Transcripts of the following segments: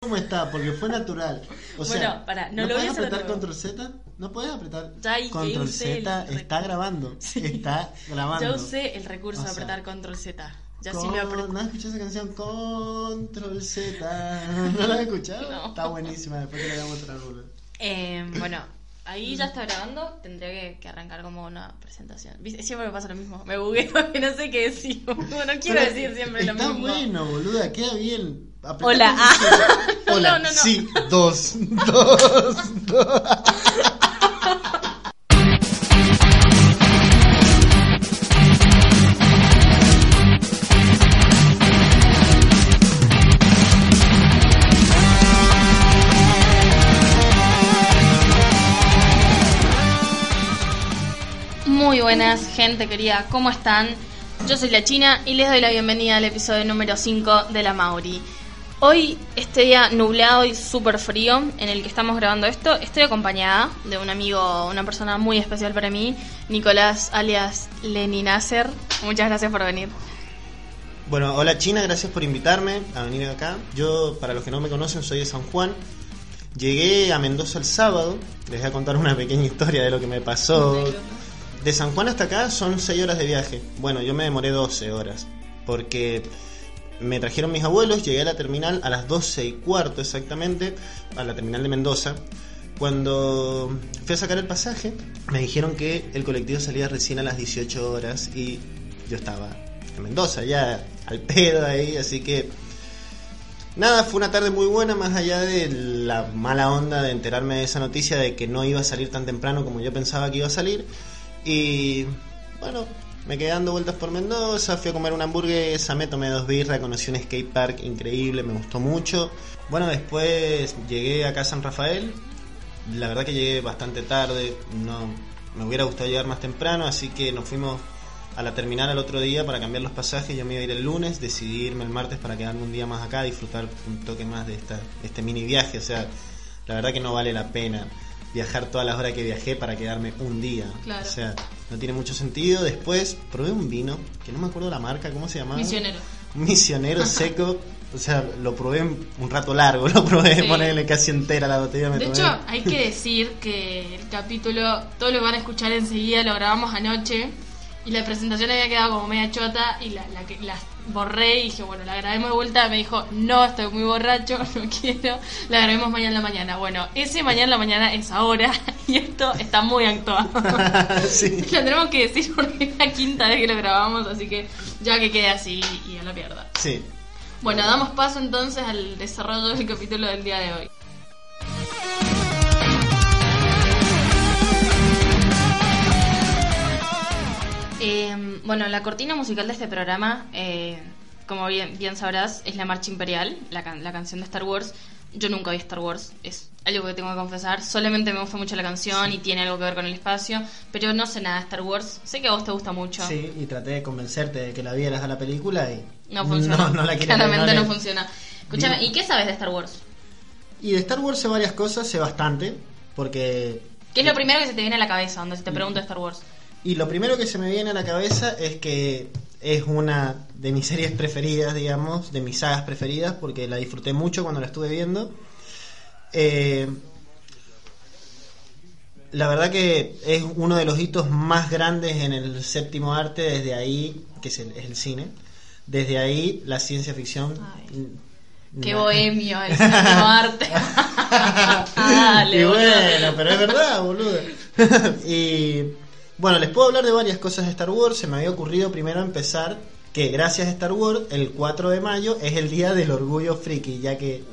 ¿Cómo está? Porque fue natural. O Bueno, sea, pará, no ¿no, lo puedes apretar control Z? ¿No puedes apretar Ya, control Z? Está grabando. Sí. Está grabando. Ya usé el recurso O de apretar control Z. Ya sí Con- lo apreté. ¿No has escuchado esa canción? Control Z. ¿No la has escuchado? No. Está buenísima. Después te la voy a mostrar, boludo. Eh, bueno, ahí ya está grabando. Tendría que, que arrancar como una presentación. Siempre me pasa lo mismo. Me bugueo y no sé qué decir. No quiero Pero decir siempre lo está mismo. bueno, boluda. Queda bien. Apretá Hola. Z. Hola. No, no, no. Sí, dos. Dos. dos. Buenas, gente querida, ¿cómo están? Yo soy la China y les doy la bienvenida al episodio número 5 de La Mauri. Hoy, este día nublado y súper frío en el que estamos grabando esto, estoy acompañada de un amigo, una persona muy especial para mí, Nicolás alias Lenny Nasser. Muchas gracias por venir. Bueno, hola China, gracias por invitarme a venir acá. Yo, para los que no me conocen, soy de San Juan. Llegué a Mendoza el sábado. Les voy a contar una pequeña historia de lo que me pasó. De San Juan hasta acá son 6 horas de viaje. Bueno, yo me demoré 12 horas. Porque me trajeron mis abuelos, llegué a la terminal a las 12 y cuarto exactamente, a la terminal de Mendoza. Cuando fui a sacar el pasaje, me dijeron que el colectivo salía recién a las 18 horas y yo estaba en Mendoza, ya al pedo ahí, así que nada, fue una tarde muy buena, más allá de la mala onda de enterarme de esa noticia de que no iba a salir tan temprano como yo pensaba que iba a salir. Y bueno, me quedé dando vueltas por Mendoza, fui a comer una hamburguesa, me tomé dos birras, conocí un skate park increíble, me gustó mucho. Bueno, después llegué acá a San Rafael, la verdad que llegué bastante tarde, no me hubiera gustado llegar más temprano, así que nos fuimos a la terminal al otro día para cambiar los pasajes. Yo me iba a ir el lunes, decidí irme el martes para quedarme un día más acá, disfrutar un toque más de esta, este mini viaje. O sea, la verdad que no vale la pena viajar todas las horas que viajé para quedarme un día. Claro. O sea, no tiene mucho sentido. Después probé un vino, que no me acuerdo la marca, ¿cómo se llamaba? Misionero. Misionero seco. O sea, lo probé un rato largo, lo probé, Sí. ponerle casi entera la botella. Me De tomé. hecho, hay que decir que el capítulo, todo lo van a escuchar enseguida, lo grabamos anoche y la presentación había quedado como media chota y la, la, que- la borré y dije, bueno, la grabemos de vuelta. Me dijo, no, estoy muy borracho, no quiero, la grabemos mañana en la mañana. Bueno, ese mañana en la mañana es ahora y esto está muy actuado. sí. Lo tenemos que decir porque es la quinta vez que lo grabamos, así que ya que quede así y a la pierda. Sí. Bueno, damos paso entonces al desarrollo del capítulo del día de hoy. Bueno, la cortina musical de este programa, eh, como bien, bien sabrás, es la Marcha Imperial, la, can- la canción de Star Wars. Yo nunca vi Star Wars, es algo que tengo que confesar. Solamente me gusta mucho la canción y tiene algo que ver con el espacio, pero no sé nada de Star Wars. Sé que a vos te gusta mucho. Sí, y traté de convencerte de que la vieras a la película y No funciona. No, no la Claramente no, funciona. Escúchame. ¿y qué sabes de Star Wars? Y de Star Wars sé varias cosas, sé bastante, porque... ¿Qué es lo primero que se te viene a la cabeza cuando se te pregunta Star Wars? Y lo primero que se me viene a la cabeza es que es una de mis series preferidas, digamos, de mis sagas preferidas, porque la disfruté mucho cuando la estuve viendo. Eh, la verdad que es uno de los hitos más grandes en el séptimo arte, desde ahí, que es el, es el cine, desde ahí la ciencia ficción... Ay. Qué bohemio, el séptimo arte. Dale, y boludo. bueno, pero es verdad, boludo. y bueno, les puedo hablar de varias cosas de Star Wars. Se me había ocurrido primero empezar que gracias a Star Wars, el 4 de mayo es el día del orgullo friki, ya que.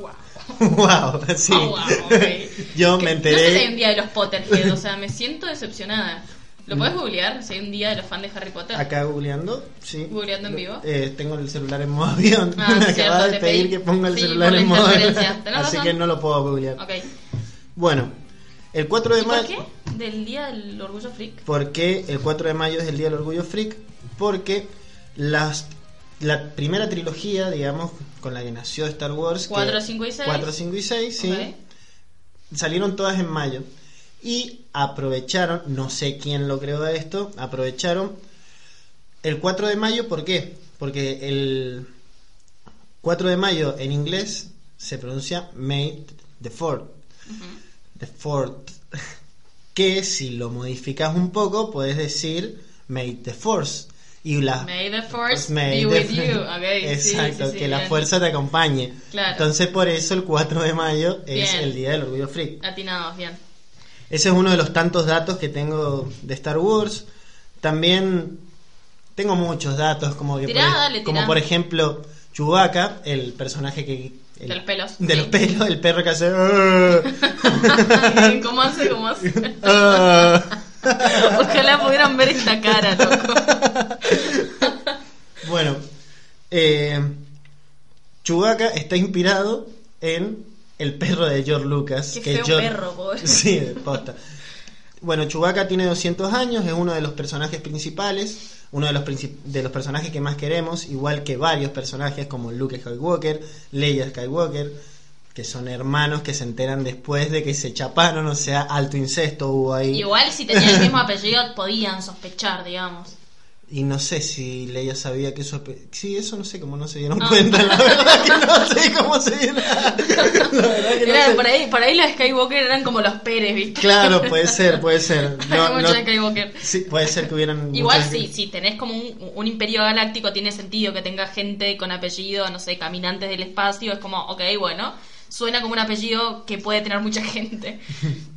wow, sí. Oh, wow, ok. Yo Que- me No sé si hay un enteré. día de los Potterhead, o sea, me siento decepcionada. ¿Lo puedes googlear? Si hay un día de los fans de Harry Potter. Acá googleando, sí. ¿Googleando en vivo? Eh, tengo el celular en modo avión. Ah, Me cierto, acaba de pedir pedí. que ponga el Sí, celular en modo avión. Así razón. que no lo puedo googlear. Ok. Bueno, el 4 de ¿Y por mayo. qué? ¿Del día del orgullo freak? ¿Por qué el 4 de mayo es el Día del Orgullo Freak? Porque las, la primera trilogía, digamos, con la que nació Star Wars. que- 4, 5 y 6. 4, 5 y 6, sí. Ok. Salieron todas en mayo. Y aprovecharon, no sé quién lo creó esto, aprovecharon el 4 de mayo, ¿por qué? Porque el 4 de mayo en inglés se pronuncia May the 4th. The 4th. Que si lo modificas un poco, puedes decir May the Force. Y la, May the force May be the- with you. Ok, sí, Exacto, sí, sí, que la fuerza te acompañe. Claro. Entonces por eso el 4 de mayo es Bien. el Día del Orgullo Freak. Atinados, bien. Ese es uno de los tantos datos que tengo de Star Wars. También tengo muchos datos, como, que Tirá, por, dale, como por ejemplo Chewbacca, el personaje que... el- De los pelos, De sí. los pelos, el perro que hace... ¿Cómo hace? ¿Cómo hace? Ojalá pudieran ver esta cara, loco. Bueno, eh, Chewbacca está inspirado en el perro de George Lucas. Qué que feo George- perro, pobre. Sí, de posta. Bueno, Chewbacca tiene 200 años, es uno de los personajes principales, uno de los, de los personajes que más queremos, igual que varios personajes como Luke Skywalker, Leia Skywalker, que son hermanos que se enteran después de que se chaparon, o sea, alto incesto hubo ahí. Igual si tenían el mismo apellido podían sospechar, digamos. Y no sé si Leia sabía que eso... Sí, eso no sé cómo no se dieron Ah. cuenta, la verdad que no sé cómo se dieron... La verdad que no Era- sé. por, ahí, por ahí los Skywalker eran como los Pérez, ¿viste? Claro, puede ser, puede ser. No, muchos no- Skywalker. sí, puede ser que hubieran... Igual sí, si tenés como un, un imperio galáctico tiene sentido que tenga gente con apellido, no sé, caminantes del espacio, es como, ok, bueno, suena como un apellido que puede tener mucha gente.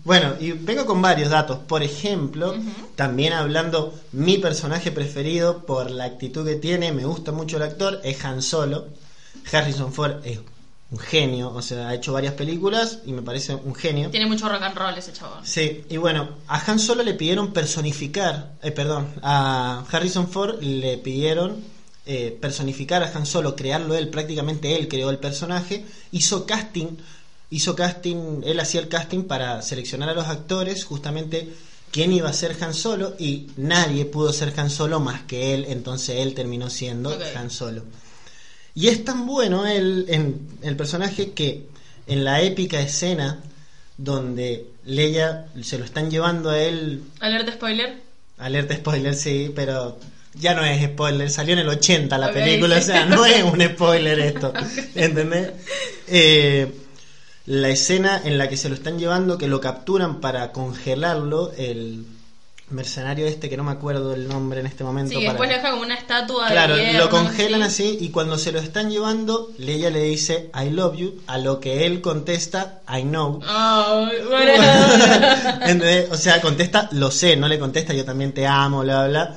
Bueno, y vengo con varios datos. Por ejemplo, también hablando, mi personaje preferido por la actitud que tiene, me gusta mucho el actor, es Han Solo. Harrison Ford es un genio, o sea, ha hecho varias películas y me parece un genio. Tiene mucho rock and roll ese chabón. Sí, y bueno, a Han Solo le pidieron personificar, eh, perdón, a Harrison Ford le pidieron eh, personificar a Han Solo, crearlo él, prácticamente él creó el personaje, hizo casting, hizo casting, él hacía el casting para seleccionar a los actores, justamente quién iba a ser Han Solo, y nadie pudo ser Han Solo más que él, entonces él terminó siendo. Han Solo. Y es tan bueno él en el personaje que en la épica escena donde Leia se lo están llevando a él, Alerta spoiler. alerta spoiler, sí, pero ya no es spoiler, salió en el 80 la película, o sea, no es un spoiler esto, ¿entendés? Eh, la escena en la que se lo están llevando, que lo capturan para congelarlo, el mercenario este que no me acuerdo el nombre en este momento. Sí, para- después le deja como una estatua Claro, de lo congelan ¿sí? así y cuando se lo están llevando, Leia le dice I love you, a lo que él contesta I know. Oh, bueno. ¿Entendés? O sea, contesta lo sé, no le contesta yo también te amo, bla, bla.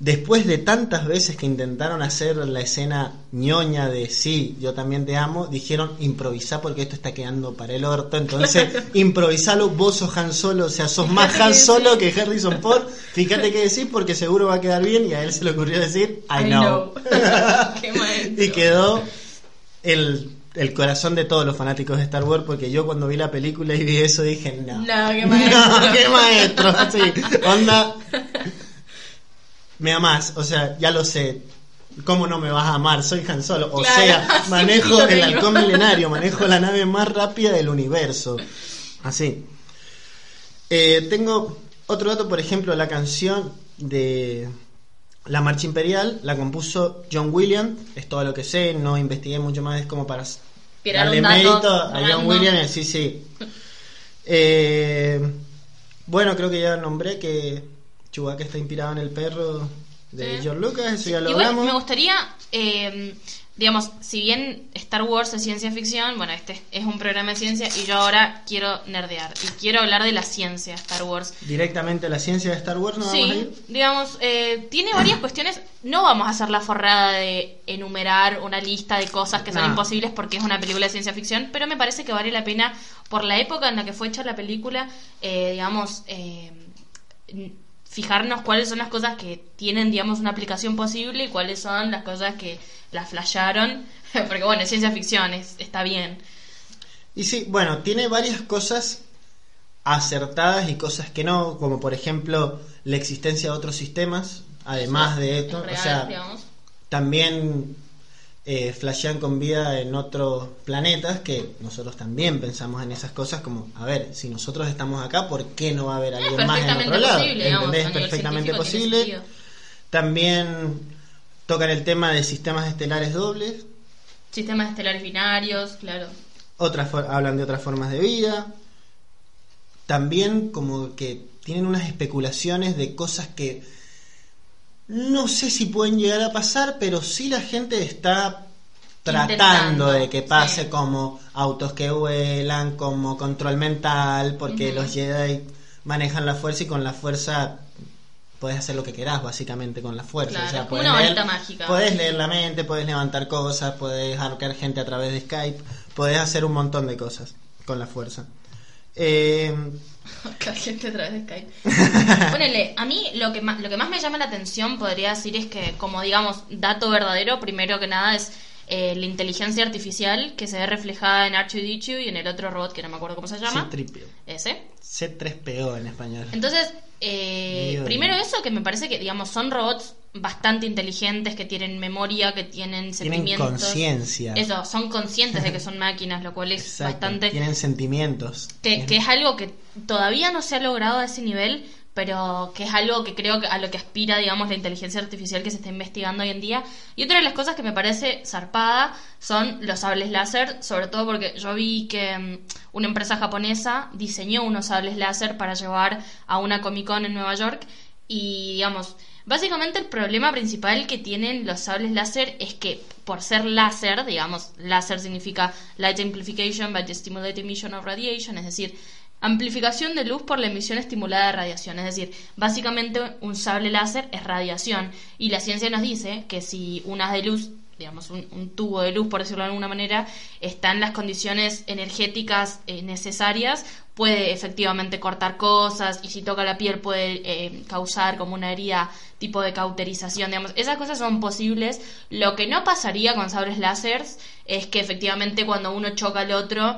Después de tantas veces que intentaron hacer la escena ñoña de sí, yo también te amo, dijeron improvisá porque esto está quedando para el orto, entonces improvisalo, vos sos Han Solo, o sea, sos más Han Solo que Harrison Ford, fíjate qué decís porque seguro va a quedar bien y a él se le ocurrió decir I, I know. know. Qué y quedó el, el corazón de todos los fanáticos de Star Wars porque yo cuando vi la película y vi eso dije no. No, qué maestro. No, qué maestro, sí. Onda. Me amás, o sea, ya lo sé. ¿Cómo no me vas a amar? Soy Han Solo. O Claro, sea, manejo el halcón milenario, manejo la nave más rápida del universo. Así. Eh, tengo otro dato, por ejemplo, la canción de La Marcha Imperial la compuso John Williams, es todo lo que sé, no investigué mucho más, es como para Tirar darle mérito a John random. Williams, sí, sí. Eh, bueno, creo que ya nombré que Chewbacca está inspirado en el perro de Sí. George Lucas, eso ya lo Igual hablamos. me gustaría, eh, digamos, si bien Star Wars es ciencia ficción, bueno, este es un programa de ciencia y yo ahora quiero nerdear y quiero hablar de la ciencia Star Wars. Directamente la ciencia de Star Wars, ¿no vamos a Sí, ir? digamos, eh, tiene varias cuestiones. No vamos a hacer la forrada de enumerar una lista de cosas que son imposibles porque es una película de ciencia ficción, pero me parece que vale la pena por la época en la que fue hecha la película, eh, digamos, eh, fijarnos cuáles son las cosas que tienen, digamos, una aplicación posible y cuáles son las cosas que las flasharon. Porque bueno, es ciencia ficción, es, está bien. Y sí, bueno, tiene varias cosas acertadas y cosas que no, como por ejemplo la existencia de otros sistemas, además de es esto. real, o sea, digamos. también eh, flashean con vida en otros planetas que nosotros también pensamos en esas cosas como, a ver, si nosotros estamos acá, ¿por qué no va a haber alguien más en otro lado? posible, Es perfectamente posible. También tocan el tema de sistemas estelares dobles, Sistemas estelares binarios, claro. otras for- hablan de otras formas de vida. También como que tienen unas especulaciones de cosas que no sé si pueden llegar a pasar, pero sí la gente está tratando Intentando, de que pase sí. como autos que vuelan, como control mental, porque Ujú. los Jedi manejan la fuerza y con la fuerza puedes hacer lo que querás básicamente con la fuerza. Claro, o sea, podés una leer- mágica. Podés leer la mente, podés levantar cosas, podés arcar gente a través de Skype, podés hacer un montón de cosas con la fuerza. Eh, Acá gente a través de Skype. Ponele, a mí lo que, más, lo que más me llama la atención podría decir es que, como digamos, dato verdadero, primero que nada es eh, la inteligencia artificial que se ve reflejada en R2D2 y en el otro robot que no me acuerdo cómo se llama. C-3PO. Ese. C3PO en español. Entonces, eh, primero eso, que me parece que, digamos, son robots bastante inteligentes, que tienen memoria, que tienen Tienen sentimientos. conciencia. Eso, son conscientes de que son máquinas, lo cual es Exacto, bastante... Tienen sentimientos. Que, que es algo que todavía no se ha logrado a ese nivel, pero que es algo que creo que a lo que aspira, digamos, la inteligencia artificial que se está investigando hoy en día. Y otra de las cosas que me parece zarpada son los sables láser, sobre todo porque yo vi que mm, una empresa japonesa diseñó unos sables láser para llevar a una Comic Con en Nueva York y, digamos, básicamente el problema principal que tienen los sables láser es que por ser láser, digamos, láser significa light amplification by the stimulated emission of radiation, es decir, amplificación de luz por la emisión estimulada de radiación, es decir, básicamente un sable láser es radiación. Y la ciencia nos dice que si un haz de luz digamos, un, tubo de luz, por decirlo de alguna manera, está en las condiciones energéticas eh, necesarias, puede efectivamente cortar cosas y si toca la piel puede eh, causar como una herida tipo de cauterización, digamos, esas cosas son posibles. Lo que no pasaría con sables láseres es que efectivamente cuando uno choca al otro,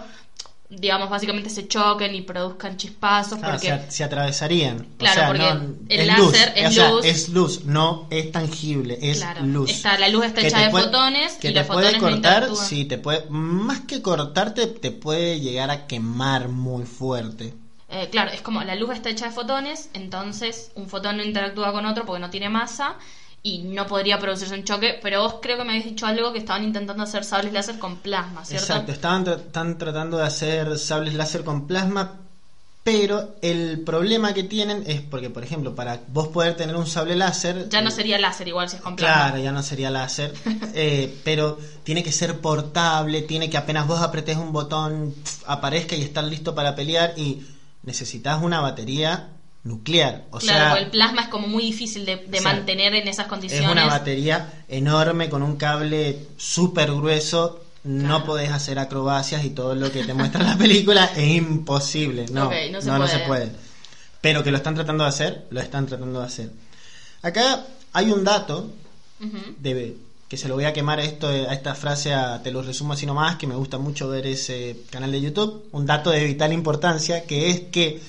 digamos, básicamente se choquen y produzcan chispazos, Claro, porque... se, se atravesarían. Claro, o sea, porque no, el es láser luz, es o sea, luz. es luz, no es tangible, es Claro, luz. está- la luz está Que hecha de puede- fotones que y te los puede fotones cortar, sí, te puede, más que cortarte, te puede llegar a quemar muy fuerte. Eh, claro, es como la luz está hecha de fotones, entonces un fotón no interactúa con otro porque no tiene masa y no podría producirse un choque, pero vos creo que me habéis dicho algo que estaban intentando hacer sables láser con plasma, ¿cierto? Exacto, estaban tra- están tratando de hacer sables láser con plasma, pero el problema que tienen es porque, por ejemplo, para vos poder tener un sable láser... Ya no eh, sería láser igual si es con plasma. Claro, ya no sería láser, eh, pero tiene que ser portable, tiene que apenas vos apretes un botón, aparezca y estar listo para pelear y necesitas una batería nuclear. O claro, sea, el plasma es como muy difícil de, de o sea, mantener en esas es condiciones. una batería enorme con un cable súper grueso. No podés hacer acrobacias y todo lo que te muestra la película es imposible. No, no se no, no se puede. puede. Pero que lo están tratando de hacer, lo están tratando de hacer. Acá hay un dato de que se lo voy a quemar esto a esta frase a, te lo resumo así nomás que me gusta mucho ver ese canal de YouTube un dato de vital importancia que es que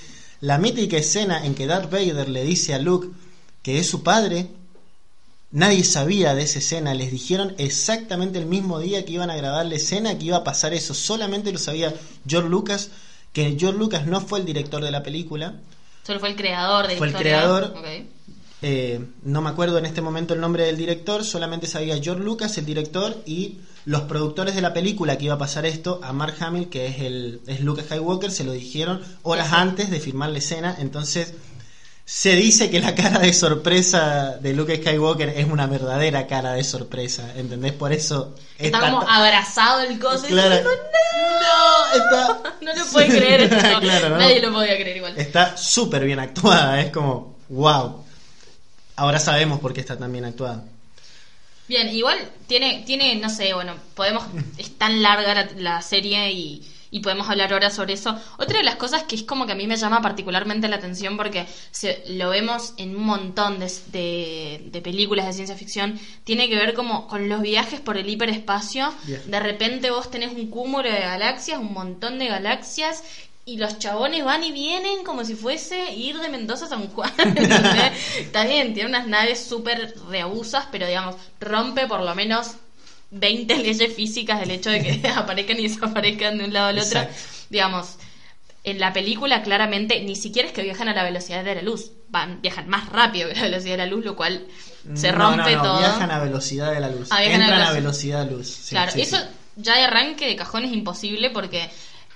la mítica escena en que Darth Vader le dice a Luke que es su padre nadie sabía de esa escena les dijeron exactamente el mismo día que iban a grabar la escena que iba a pasar eso solamente lo sabía George Lucas que George Lucas no fue el director de la película Solo fue el creador de la Fue el historia. creador. Ok. Eh, no me acuerdo en este momento el nombre del director, solamente sabía George Lucas, el director, y los productores de la película que iba a pasar esto, a Mark Hamill, que es, el, es Lucas Skywalker, se lo dijeron horas Sí. antes de filmar la escena, entonces se dice que la cara de sorpresa de Luke Skywalker es una verdadera cara de sorpresa, ¿entendés? Por eso... Está está como abrazado el coso y Claro. diciendo, No, está... no lo puede creer esto. Claro, ¿no? Nadie lo podía creer igual. Está súper bien actuada, es como, wow. Ahora sabemos por qué está tan bien actuada. Bien, igual tiene, tiene, no sé, bueno, podemos, es tan larga la, la serie y, y podemos hablar ahora sobre eso. Otra de las cosas que es como que a mí me llama particularmente la atención porque se, lo vemos en un montón de, de, de películas de ciencia ficción, tiene que ver como con los viajes por el hiperespacio. Bien. De repente vos tenés un cúmulo de galaxias, un montón de galaxias y los chabones van y vienen como si fuese ir de Mendoza a San Juan. bien, tiene unas naves súper reabusas, pero digamos, rompe por lo menos 20 leyes físicas del hecho de que aparezcan y desaparezcan de un lado al otro. Exacto. Digamos, en la película claramente ni siquiera es que viajan a la velocidad de la luz, van, viajan más rápido que la velocidad de la luz, lo cual se No, rompe no, no, todo. Viajan a velocidad de la luz. Ah, viajan a Entran a velocidad. de luz. Sí, claro, sí, eso sí. ya de arranque de cajón es imposible porque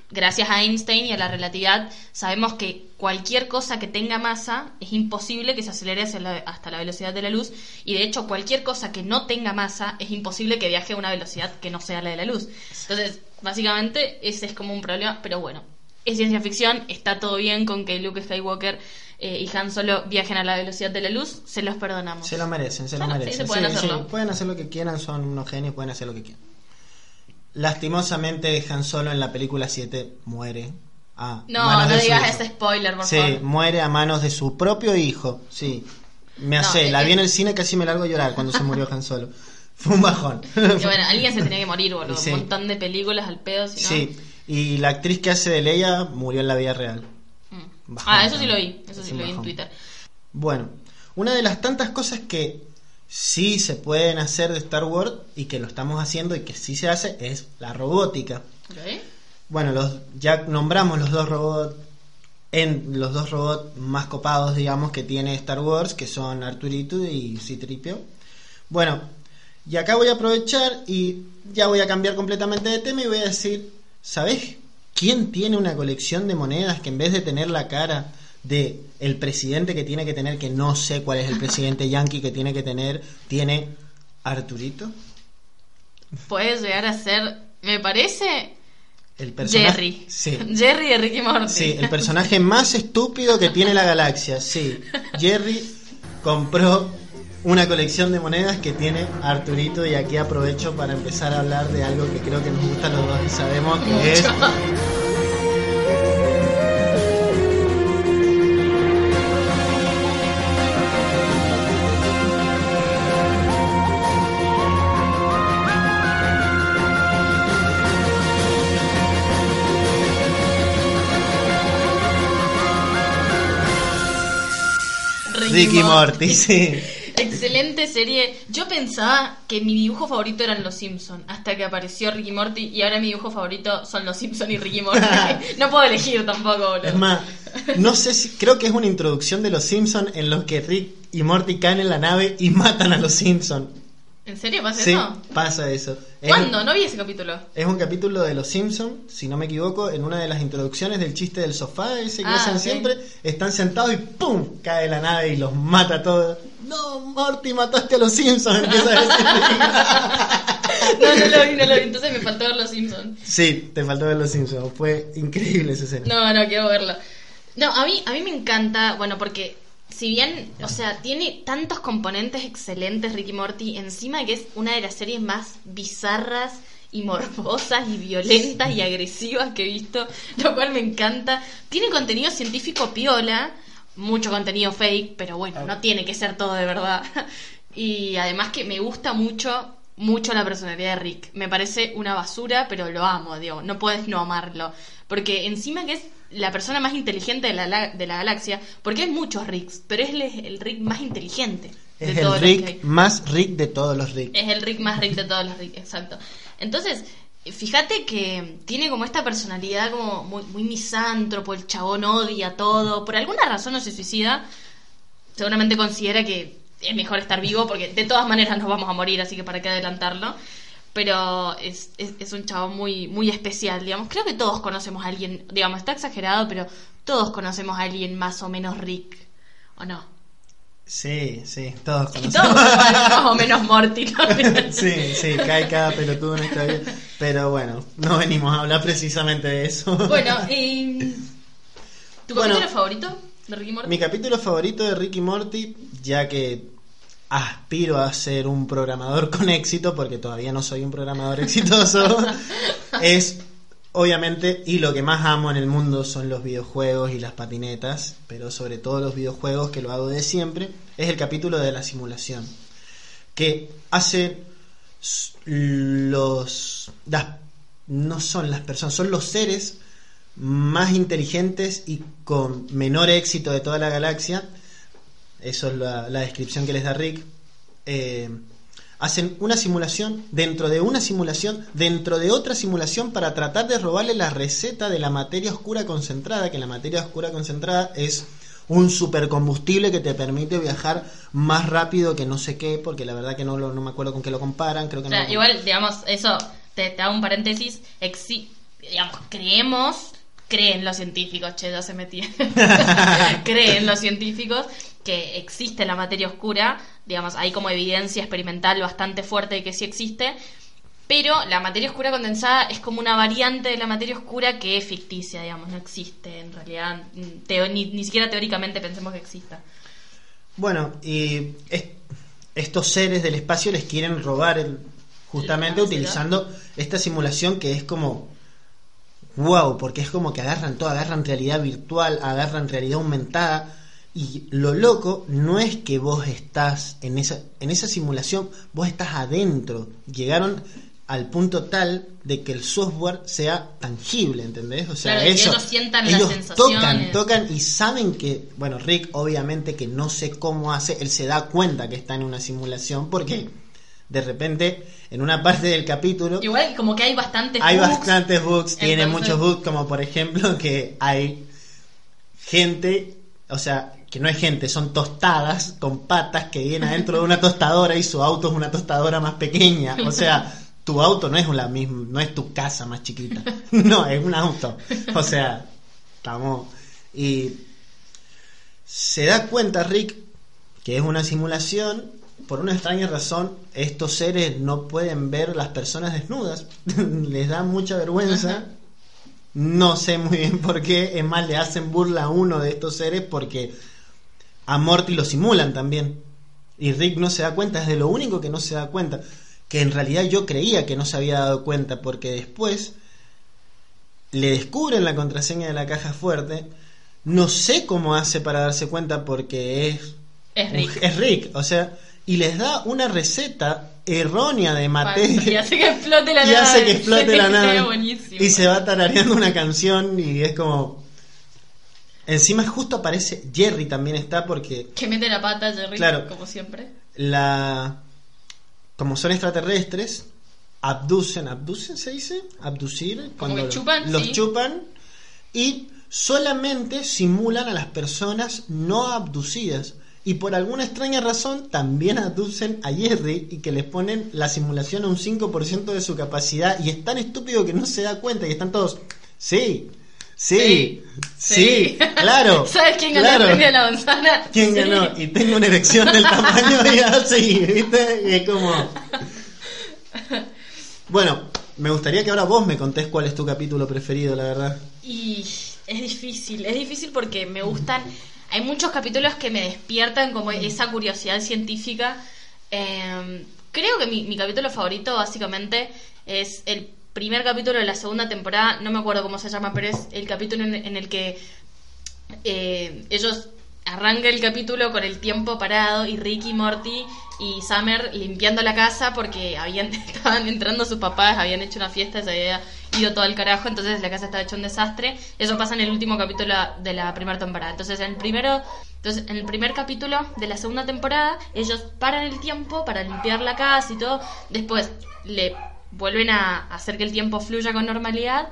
gracias a Einstein y a la relatividad sabemos que cualquier cosa que tenga masa es imposible que se acelere hacia la- hasta la velocidad de la luz y de hecho cualquier cosa que no tenga masa es imposible que viaje a una velocidad que no sea la de la luz. Entonces, básicamente ese es como un problema, pero bueno, es ciencia ficción, está todo bien con que Luke Skywalker eh, y Han Solo viajen a la velocidad de la luz, se los perdonamos. Se lo merecen, se lo sí, merecen. se pueden hacerlo. sí, pueden hacer lo que quieran, son unos genios, pueden hacer lo que quieran. Lastimosamente, Han Solo en la película 7 muere. a No, no digas hijo. ese spoiler, por Sí, favor. muere a manos de su propio hijo. Sí. Me hace, eh, la vi eh. en el cine casi me largo a llorar cuando se murió Han Solo. Fue un bajón. Que bueno, alguien se tenía que morir, boludo. Sí. Un montón de películas al pedo, si no. Sí. Y la actriz que hace de Leia murió en la vida real. Mm. Bajón, Ah, eso sí lo vi. Eso Es sí lo vi en. Twitter. Bueno, una de las tantas cosas que sí se pueden hacer de Star Wars y que lo estamos haciendo y que sí se hace es la robótica. Bueno, los, ya nombramos los dos robots en los dos robots más copados, digamos, que tiene Star Wars, que son Arturito y Citripio. Bueno, y acá voy a aprovechar y ya voy a cambiar completamente de tema y voy a decir, ¿sabes quién tiene una colección de monedas que en vez de tener la cara de el presidente que tiene que tener, que no sé cuál es el presidente yankee que tiene que tener, tiene Arturito? Puede llegar a ser, me parece, El personaje, Jerry. Sí. Jerry de Ricky Morty. Sí, el personaje más estúpido que tiene la galaxia. Sí, Jerry compró una colección de monedas que tiene Arturito y aquí aprovecho para empezar a hablar de algo que creo que nos gusta a los dos y sabemos que es Ricky Morty, sí. Excelente serie. Yo pensaba que mi dibujo favorito eran los Simpsons, hasta que apareció Ricky Morty y ahora mi dibujo favorito son los Simpsons y Ricky Morty. no puedo elegir tampoco, boludo. Es más, no sé si creo que es una introducción de los Simpsons en los que Rick y Morty caen en la nave y matan a los Simpsons. ¿En serio pasa Sí, eso? pasa eso. Es- ¿Cuándo? No vi ese capítulo. Es un capítulo de Los Simpsons, si no me equivoco, en una de las introducciones del chiste del sofá, ese que Ah, hacen siempre, están sentados y ¡pum! cae la nave y los mata a todos. No, Morty, mataste a los Simpsons, empieza a decir. No, no lo vi, no lo vi. Entonces me faltó ver los Simpsons. sí, te faltó ver los Simpsons, fue increíble esa escena. No, no, quiero verlo. No, a mí, a mí me encanta, bueno, porque si bien, o sea, tiene tantos componentes excelentes Ricky Morty, encima que es una de las series más bizarras y morbosas y violentas y agresivas que he visto, lo cual me encanta. Tiene contenido científico piola, mucho contenido fake, pero bueno, no tiene que ser todo de verdad. Y además que me gusta mucho, mucho la personalidad de Rick. Me parece una basura, pero lo amo, digo, no puedes no amarlo. Porque encima que es la persona más inteligente de la, de la galaxia, porque hay muchos Ricks, pero él es el Rick más inteligente. de Es todos el. Rick más Rick de todos los Rick. Es el Rick más Rick de todos los Rick, exacto. Entonces, fíjate que tiene como esta personalidad como muy, muy misántropo, el chabón odia todo, por alguna razón no se suicida, seguramente considera que es mejor estar vivo porque de todas maneras nos vamos a morir, así que para qué adelantarlo. Pero es, es, es un chabón muy, muy especial, digamos. Creo que todos conocemos a alguien, digamos, está exagerado, pero todos conocemos a alguien más o menos Rick, ¿o no? Sí, sí, todos conocemos. todos conocemos a alguien más o menos Morty, ¿no? Sí, sí, cae cada pelotudo en esta vida. Pero bueno, no venimos a hablar precisamente de eso. Bueno, y... ¿Tu Bueno. favorito de Ricky Morty? Mi capítulo favorito de Ricky Morty, ya que aspiro a ser un programador con éxito, porque todavía no soy un programador exitoso, es obviamente, y lo que más amo en el mundo son los videojuegos y las patinetas, pero sobre todo los videojuegos que lo hago de siempre, es el capítulo de la simulación, que hace los... las- no son las personas, son los seres más inteligentes y con menor éxito de toda la galaxia. Eso es la, la descripción que les da Rick. Eh, hacen una simulación dentro de una simulación dentro de otra simulación para tratar de robarle la receta de la materia oscura concentrada, que la materia oscura concentrada es un supercombustible que te permite viajar más rápido que no sé qué, porque la verdad que no, lo- no me acuerdo con qué lo comparan, creo que O sea, no. igual, digamos, eso, te, te hago un paréntesis, exi digamos, creemos, creen los científicos, che, ya se metí, creen los científicos que existe la materia oscura, digamos, hay como evidencia experimental bastante fuerte de que sí existe, pero la materia oscura condensada es como una variante de la materia oscura que es ficticia, digamos, no existe en realidad, mm, teo- ni, ni siquiera teóricamente pensemos que exista. Bueno, y es- estos seres del espacio les quieren robar el, justamente utilizando esta simulación que es como wow, porque es como que agarran todo, agarran realidad virtual, agarran realidad aumentada y lo loco no es que vos estás en esa en esa simulación, vos estás adentro. Llegaron al punto tal de que el software sea tangible, ¿entendés? O sea, Claro, eso- ellos sientan las ellos sensaciones. tocan, tocan y saben que, bueno, Rick obviamente que no sé cómo hace, él se da cuenta que está en una simulación porque de repente en una parte del capítulo. Igual como que hay bastantes hay bastantes bugs, tiene muchos bugs como por ejemplo que hay gente, o sea, que no es gente, son tostadas con patas que vienen adentro de una tostadora y su auto es una tostadora más pequeña, o sea, tu auto no es la misma, no es tu casa más chiquita, no, es un auto, o sea, estamos y se da cuenta Rick que es una simulación. Por una extraña razón, estos seres no pueden ver las personas desnudas. Les da mucha vergüenza. No sé muy bien por qué. Es más, le hacen burla a uno de estos seres porque a Morty lo simulan también. Y Rick no se da cuenta. Es de lo único que no se da cuenta. Que en realidad yo creía que no se había dado cuenta porque después le descubren la contraseña de la caja fuerte. No sé cómo hace para darse cuenta porque es Es Rick. es Rick, o sea, y les da una receta errónea de materia Y hace que explote la y nave. hace que explote la nave y se va tarareando una canción y es como encima justo aparece Jerry también está porque Que mete la pata Jerry, Claro. como siempre. la como son extraterrestres abducen abducen se dice abducir cuando que chupan, los sí. chupan y solamente simulan a las personas no abducidas y por alguna extraña razón también abducen a Jerry y que les ponen la simulación a un 5% de su capacidad y es tan estúpido que no se da cuenta y están todos sí sí sí, Sí. claro ¿Sabes quién ganó claro. el premio de la manzana? ¿Quién Sí. ganó? Y tengo una erección del tamaño de así, ¿viste? Y es como. Bueno, me gustaría que ahora vos me contés cuál es tu capítulo preferido, la verdad. Y es difícil, es difícil porque me gustan. Hay muchos capítulos que me despiertan como esa curiosidad científica. Eh, creo que mi, mi capítulo favorito, básicamente, es el primer capítulo de la segunda temporada. No me acuerdo cómo se llama, pero es el capítulo en, en el que eh, ellos arranca el capítulo con el tiempo parado y Ricky, Morty y Summer limpiando la casa porque habían estaban entrando sus papás, habían hecho una fiesta, se había ido todo el carajo, entonces la casa estaba hecho un desastre. Eso pasa en el último capítulo de la primera temporada. Entonces, en el primero, entonces en el primer capítulo de la segunda temporada, ellos paran el tiempo para limpiar la casa y todo. Después le vuelven a hacer que el tiempo fluya con normalidad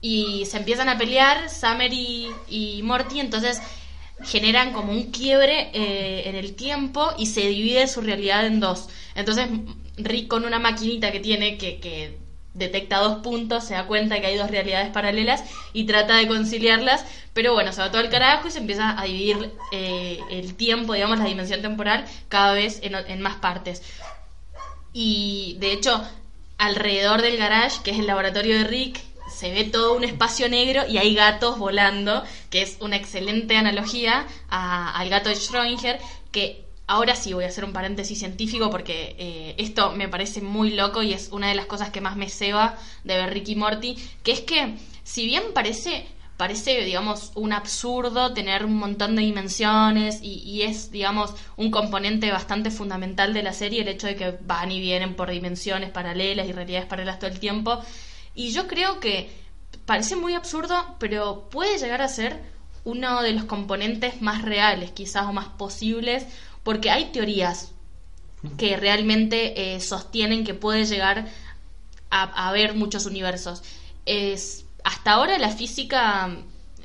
y se empiezan a pelear Summer y, y Morty, entonces generan como un quiebre eh, en el tiempo y se divide su realidad en dos. Entonces Rick con una maquinita que tiene que, que detecta dos puntos, se da cuenta que hay dos realidades paralelas y trata de conciliarlas, pero bueno, se va todo al carajo y se empieza a dividir eh, el tiempo, digamos, la dimensión temporal cada vez en, en más partes. Y de hecho, alrededor del garage, que es el laboratorio de Rick, se ve todo un espacio negro y hay gatos volando, que es una excelente analogía a- al gato de Schrödinger, que ahora sí voy a hacer un paréntesis científico porque eh, esto me parece muy loco y es una de las cosas que más me ceba de ver Ricky Morty, que es que si bien parece parece, digamos, un absurdo tener un montón de dimensiones y, y, es, digamos, un componente bastante fundamental de la serie el hecho de que van y vienen por dimensiones paralelas y realidades paralelas todo el tiempo. Y yo creo que parece muy absurdo, pero puede llegar a ser uno de los componentes más reales, quizás, o más posibles, porque hay teorías que realmente eh, sostienen que puede llegar a, haber muchos universos. Es, hasta ahora la física,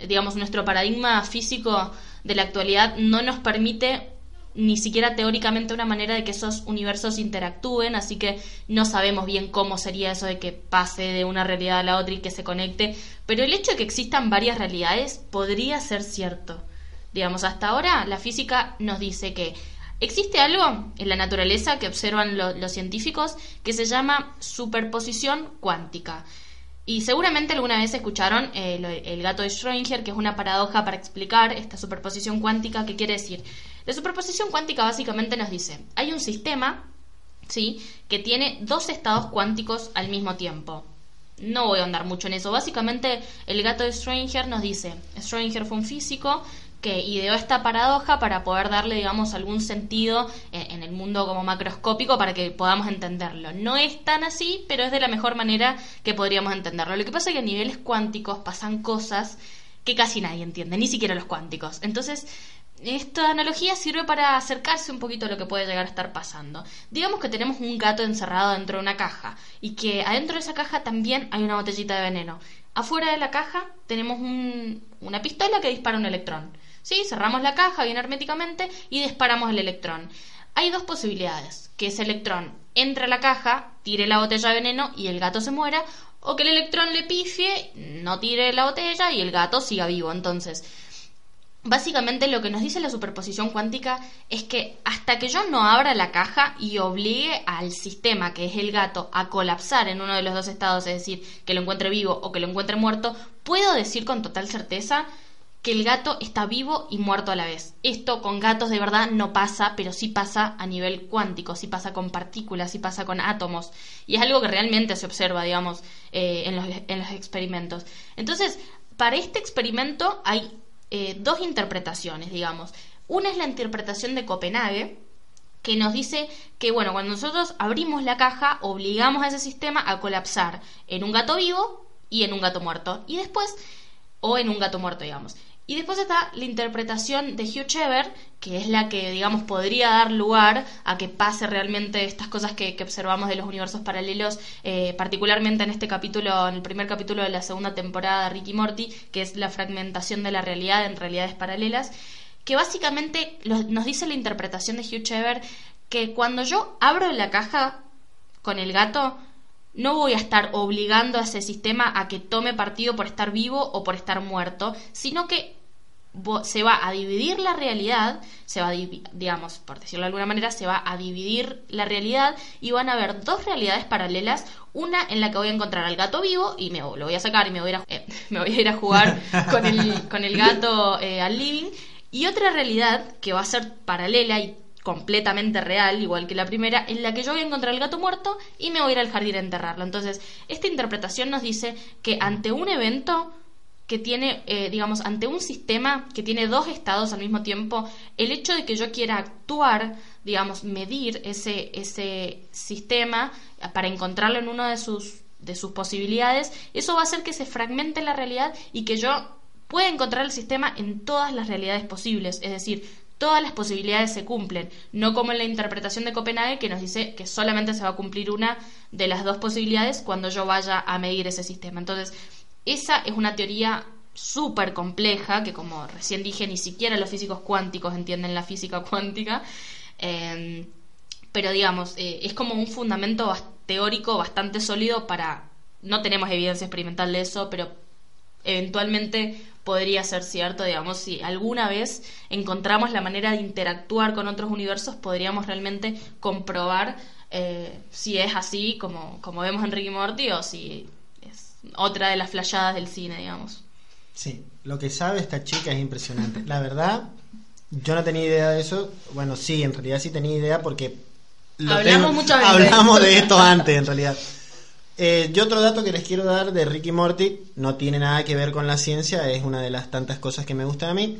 digamos, nuestro paradigma físico de la actualidad no nos permite ni siquiera teóricamente una manera de que esos universos interactúen, así que no sabemos bien cómo sería eso de que pase de una realidad a la otra y que se conecte, pero el hecho de que existan varias realidades podría ser cierto. Digamos, hasta ahora la física nos dice que existe algo en la naturaleza que observan lo, los científicos que se llama superposición cuántica. Y seguramente alguna vez escucharon eh, el gato de Schrödinger, que es una paradoja para explicar esta superposición cuántica. ¿Qué quiere decir? La superposición cuántica básicamente nos dice, hay un sistema, ¿sí? Que tiene dos estados cuánticos al mismo tiempo. No voy a andar mucho en eso. Básicamente, el gato de Schrödinger nos dice, Schrödinger fue un físico que ideó esta paradoja para poder darle, digamos, algún sentido en, el mundo como macroscópico para que podamos entenderlo. No es tan así, pero es de la mejor manera que podríamos entenderlo. Lo que pasa es que a niveles cuánticos pasan cosas que casi nadie entiende, ni siquiera los cuánticos. Entonces, esta analogía sirve para acercarse un poquito a lo que puede llegar a estar pasando. Digamos que tenemos un gato encerrado dentro de una caja y que adentro de esa caja también hay una botellita de veneno. Afuera de la caja tenemos un, una pistola que dispara un electrón. ¿sí? Cerramos la caja bien herméticamente y disparamos el electrón. Hay dos posibilidades, que ese electrón entre a la caja, tire la botella de veneno y el gato se muera, o que el electrón le pifie, no tire la botella y el gato siga vivo. Entonces, básicamente lo que nos dice la superposición cuántica es que hasta que yo no abra la caja y obligue al sistema, que es el gato, a colapsar en uno de los dos estados, es decir, que lo encuentre vivo o que lo encuentre muerto, puedo decir con total certeza que el gato está vivo y muerto a la vez. Esto con gatos de verdad no pasa, pero sí pasa a nivel cuántico, sí pasa con partículas, sí pasa con átomos. Y es algo que realmente se observa, digamos, eh, en, los, en los experimentos. Entonces, para este experimento hay eh, dos interpretaciones, digamos. Una es la interpretación de Copenhague, que nos dice que, bueno, cuando nosotros abrimos la caja, obligamos a ese sistema a colapsar en un gato vivo y en un gato muerto. Y después, o en un gato muerto, digamos. Y después está la interpretación de Hugh Chever, que es la que, digamos, podría dar lugar a que pase realmente estas cosas que, observamos de los universos paralelos, eh, particularmente en este capítulo, en el primer capítulo de la segunda temporada de Ricky Morty, que es la fragmentación de la realidad en realidades paralelas, que básicamente los, nos dice la interpretación de Hugh Chever que cuando yo abro la caja con el gato, no voy a estar obligando a ese sistema a que tome partido por estar vivo o por estar muerto, sino que se va a dividir la realidad, se va a, digamos, por decirlo de alguna manera, se va a dividir la realidad y van a haber dos realidades paralelas, una en la que voy a encontrar al gato vivo y me lo voy a sacar y me voy a ir a, eh, me voy a, ir a jugar con el, con el gato eh, al living, y otra realidad que va a ser paralela y completamente real, igual que la primera, en la que yo voy a encontrar al gato muerto y me voy a ir al jardín a enterrarlo. Entonces, esta interpretación nos dice que ante un evento que tiene, eh, digamos, ante un sistema que tiene dos estados al mismo tiempo, el hecho de que yo quiera actuar, digamos, medir ese, ese sistema para encontrarlo en una de sus, de sus posibilidades, eso va a hacer que se fragmente la realidad y que yo pueda encontrar el sistema en todas las realidades posibles. Es decir, todas las posibilidades se cumplen, no como en la interpretación de Copenhague que nos dice que solamente se va a cumplir una de las dos posibilidades cuando yo vaya a medir ese sistema. Entonces, esa es una teoría súper compleja que como recién dije ni siquiera los físicos cuánticos entienden la física cuántica eh, pero digamos eh, es como un fundamento teórico bastante sólido para no tenemos evidencia experimental de eso pero eventualmente podría ser cierto, digamos, si alguna vez encontramos la manera de interactuar con otros universos, podríamos realmente comprobar eh, si es así como, como vemos en Ricky Morty o si es otra de las flayadas del cine, digamos. Sí, lo que sabe esta chica es impresionante. La verdad, Yo no tenía idea de eso. Bueno, sí, en realidad sí tenía idea porque... lo Hablamos tengo- muchas veces. Hablamos de esto antes, en realidad. Eh, yo otro dato que les quiero dar de Ricky Morty no tiene nada que ver con la ciencia, es una de las tantas cosas que me gustan a mí.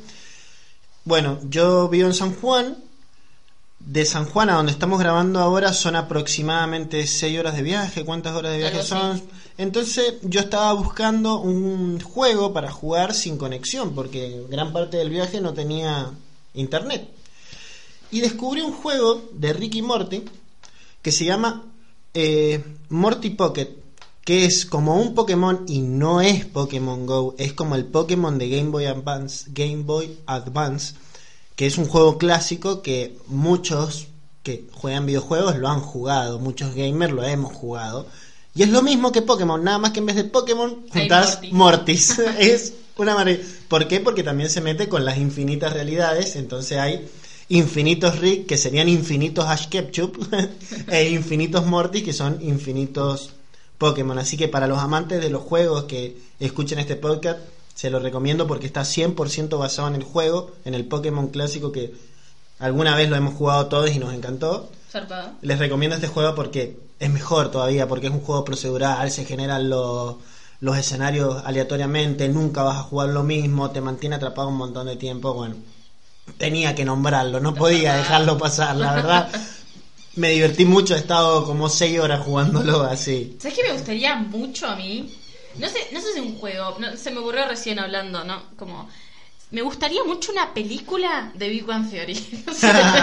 Bueno, yo vivo en San Juan. De San Juan a donde estamos grabando ahora son aproximadamente 6 horas de viaje. ¿Cuántas horas de viaje son? Entonces yo estaba buscando un juego para jugar sin conexión, porque gran parte del viaje no tenía internet. Y descubrí un juego de Ricky Morty que se llama eh, Morty Pocket, que es como un Pokémon y no es Pokémon Go, es como el Pokémon de Game Boy Advance, Game Boy Advance, que es un juego clásico que muchos que juegan videojuegos lo han jugado, muchos gamers lo hemos jugado. Y es lo mismo que Pokémon, nada más que en vez de Pokémon Hay juntás Morty. Mortis. es una maravilla. ¿Por qué? Porque también se mete con las infinitas realidades, entonces hay infinitos Rick que serían infinitos Ash e infinitos Mortis que son infinitos Pokémon. Así que para los amantes de los juegos que escuchen este podcast, se lo recomiendo porque está 100% basado en el juego, en el Pokémon clásico que alguna vez lo hemos jugado todos y nos encantó. Zarpado. Les recomiendo este juego porque es mejor todavía, porque es un juego procedural, se generan los, los escenarios aleatoriamente, nunca vas a jugar lo mismo, te mantiene atrapado un montón de tiempo. Bueno, tenía que nombrarlo, no podía dejarlo pasar, la verdad. Me divertí mucho, he estado como 6 horas jugándolo así. ¿Sabes qué me gustaría mucho a mí? No sé, no sé si un juego, no, se me ocurrió recién hablando, ¿no? Como me gustaría mucho una película de Big Bang Theory.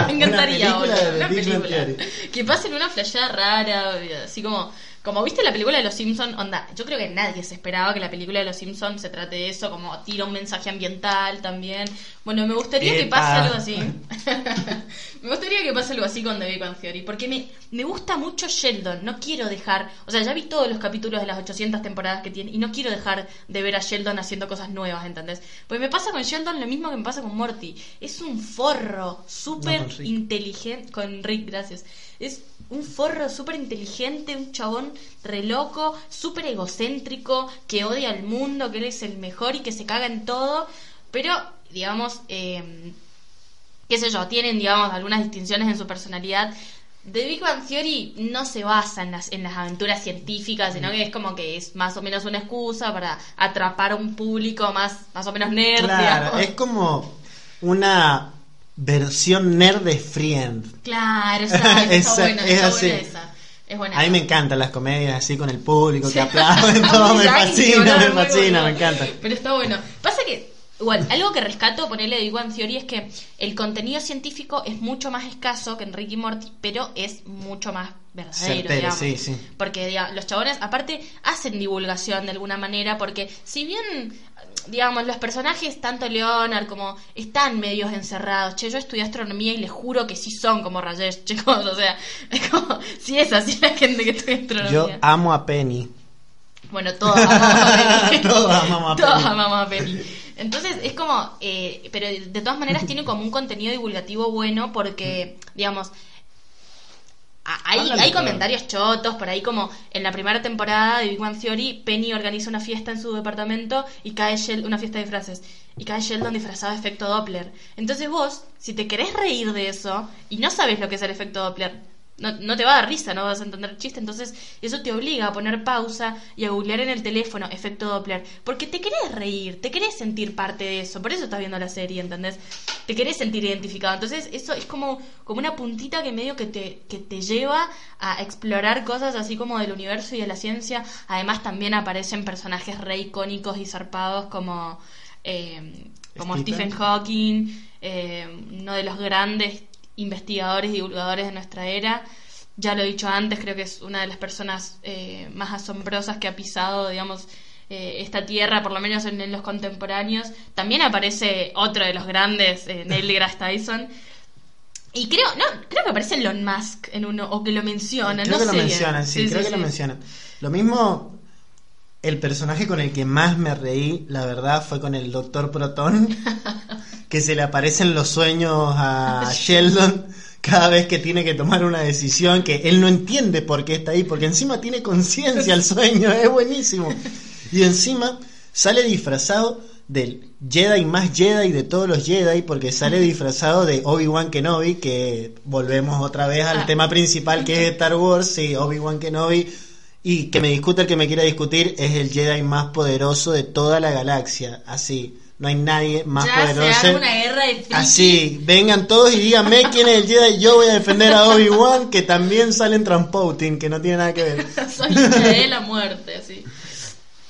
Me encantaría Una película una película. Que pasen una flashada rara, así como como viste la película de los Simpsons, onda, yo creo que nadie se esperaba que la película de los Simpsons se trate de eso, como tira un mensaje ambiental también. Bueno, me gustaría que pase algo así. me gustaría que pase algo así con The Big Bang Theory, porque me, me gusta mucho Sheldon, no quiero dejar, o sea, ya vi todos los capítulos de las 800 temporadas que tiene y no quiero dejar de ver a Sheldon haciendo cosas nuevas, ¿entendés? Pues me pasa con Sheldon lo mismo que me pasa con Morty, es un forro súper No, inteligente, con Rick, gracias, es un forro súper inteligente, un chabón re loco, súper egocéntrico, que odia al mundo, que él es el mejor y que se caga en todo, pero, digamos, eh, qué sé yo, tienen, digamos, algunas distinciones en su personalidad. The Big Bang Theory no se basa en las, en las aventuras científicas, sino que es como que es más o menos una excusa para atrapar a un público más, más o menos nerd, Claro, digamos. es como una versión nerd de Friend. Claro, está Esa- buena, es está así. buena esa. Es buena A mí me encantan las comedias así con el público que aplauden, todo me fascina, me fascina, me encanta. Pero está bueno. Pasa que, igual, algo que rescato, ponerle de Big Bang Theory es que el contenido científico es mucho más escaso que en Ricky Morty, pero es mucho más verdadero, Certero, digamos. sí, sí. Porque diga, los chabones, aparte, hacen divulgación de alguna manera, porque si bien, digamos, los personajes, tanto Leonard como están medios encerrados, che, yo estudié astronomía y les juro que sí son como Rajesh, chicos, o sea, es como, si es así la gente que estudia astronomía. Yo amo a Penny. Bueno, todos amamos a Penny. Todos amamos a Todos Penny. amamos a Penny. Entonces es como, eh, pero de todas maneras tiene como un contenido divulgativo bueno porque, digamos, hay, hay comentarios chotos, por ahí como en la primera temporada de Big Bang Theory, Penny organiza una fiesta en su departamento y cae Sheldon, una fiesta de disfraces, y cae Sheldon disfrazado de efecto Doppler. Entonces vos, si te querés reír de eso y no sabes lo que es el efecto Doppler, no, no te va a dar risa, no vas a entender el chiste, entonces eso te obliga a poner pausa y a googlear en el teléfono efecto Doppler, porque te querés reír, te querés sentir parte de eso, por eso estás viendo la serie, ¿entendés? Te querés sentir identificado, entonces eso es como, como una puntita que medio que te, que te lleva a explorar cosas así como del universo y de la ciencia, además también aparecen personajes re icónicos y zarpados como, eh, como Stephen. Stephen Hawking, eh, uno de los grandes investigadores y divulgadores de nuestra era. Ya lo he dicho antes, creo que es una de las personas eh, más asombrosas que ha pisado, digamos, eh, esta tierra, por lo menos en, en los contemporáneos. También aparece otro de los grandes, eh, Neil deGrasse Tyson. Y creo, no, creo que aparece Elon Musk en uno, o que lo mencionan, Creo no que lo sé mencionan, sí, creo que lo mencionan. Lo mismo, el personaje con el que más me reí, la verdad, fue con el Doctor Proton, que se le aparecen los sueños a Sheldon cada vez que tiene que tomar una decisión que él no entiende por qué está ahí, porque encima tiene conciencia el sueño, es buenísimo. Y encima sale disfrazado del Jedi más Jedi de todos los Jedi, porque sale disfrazado de Obi-Wan Kenobi, que volvemos otra vez al Ah. tema principal que es Star Wars, sí, Obi-Wan Kenobi, y que me discuta el que me quiera discutir, es el Jedi más poderoso de toda la galaxia, así, no hay nadie más ya poderoso. se una guerra de. Así, vengan todos y díganme quién es el Jedi. Yo voy a defender a Obi-Wan, que también sale en Transpouting, que no tiene nada que ver. Soy de la muerte, así.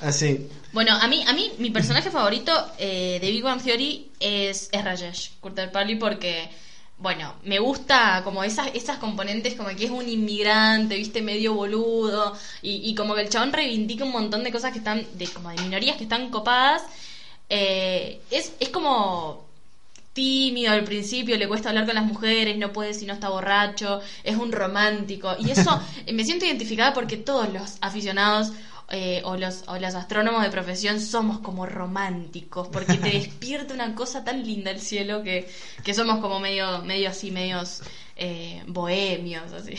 Así. Bueno, a mí, a mí mi personaje favorito eh, de Big Bang Theory es, es Rajesh Kurtalpally porque, bueno, me gusta como esas, esas componentes como que es un inmigrante, viste, medio boludo, y, y como que el chabón reivindica un montón de cosas que están, de como de minorías que están copadas. Eh, es, es como tímido al principio, le cuesta hablar con las mujeres, no puede si no está borracho, es un romántico. Y eso me siento identificada porque todos los aficionados eh, o, los, o los astrónomos de profesión somos como románticos, porque te despierta una cosa tan linda el cielo que, que somos como medio, medio así, medios eh, bohemios, así.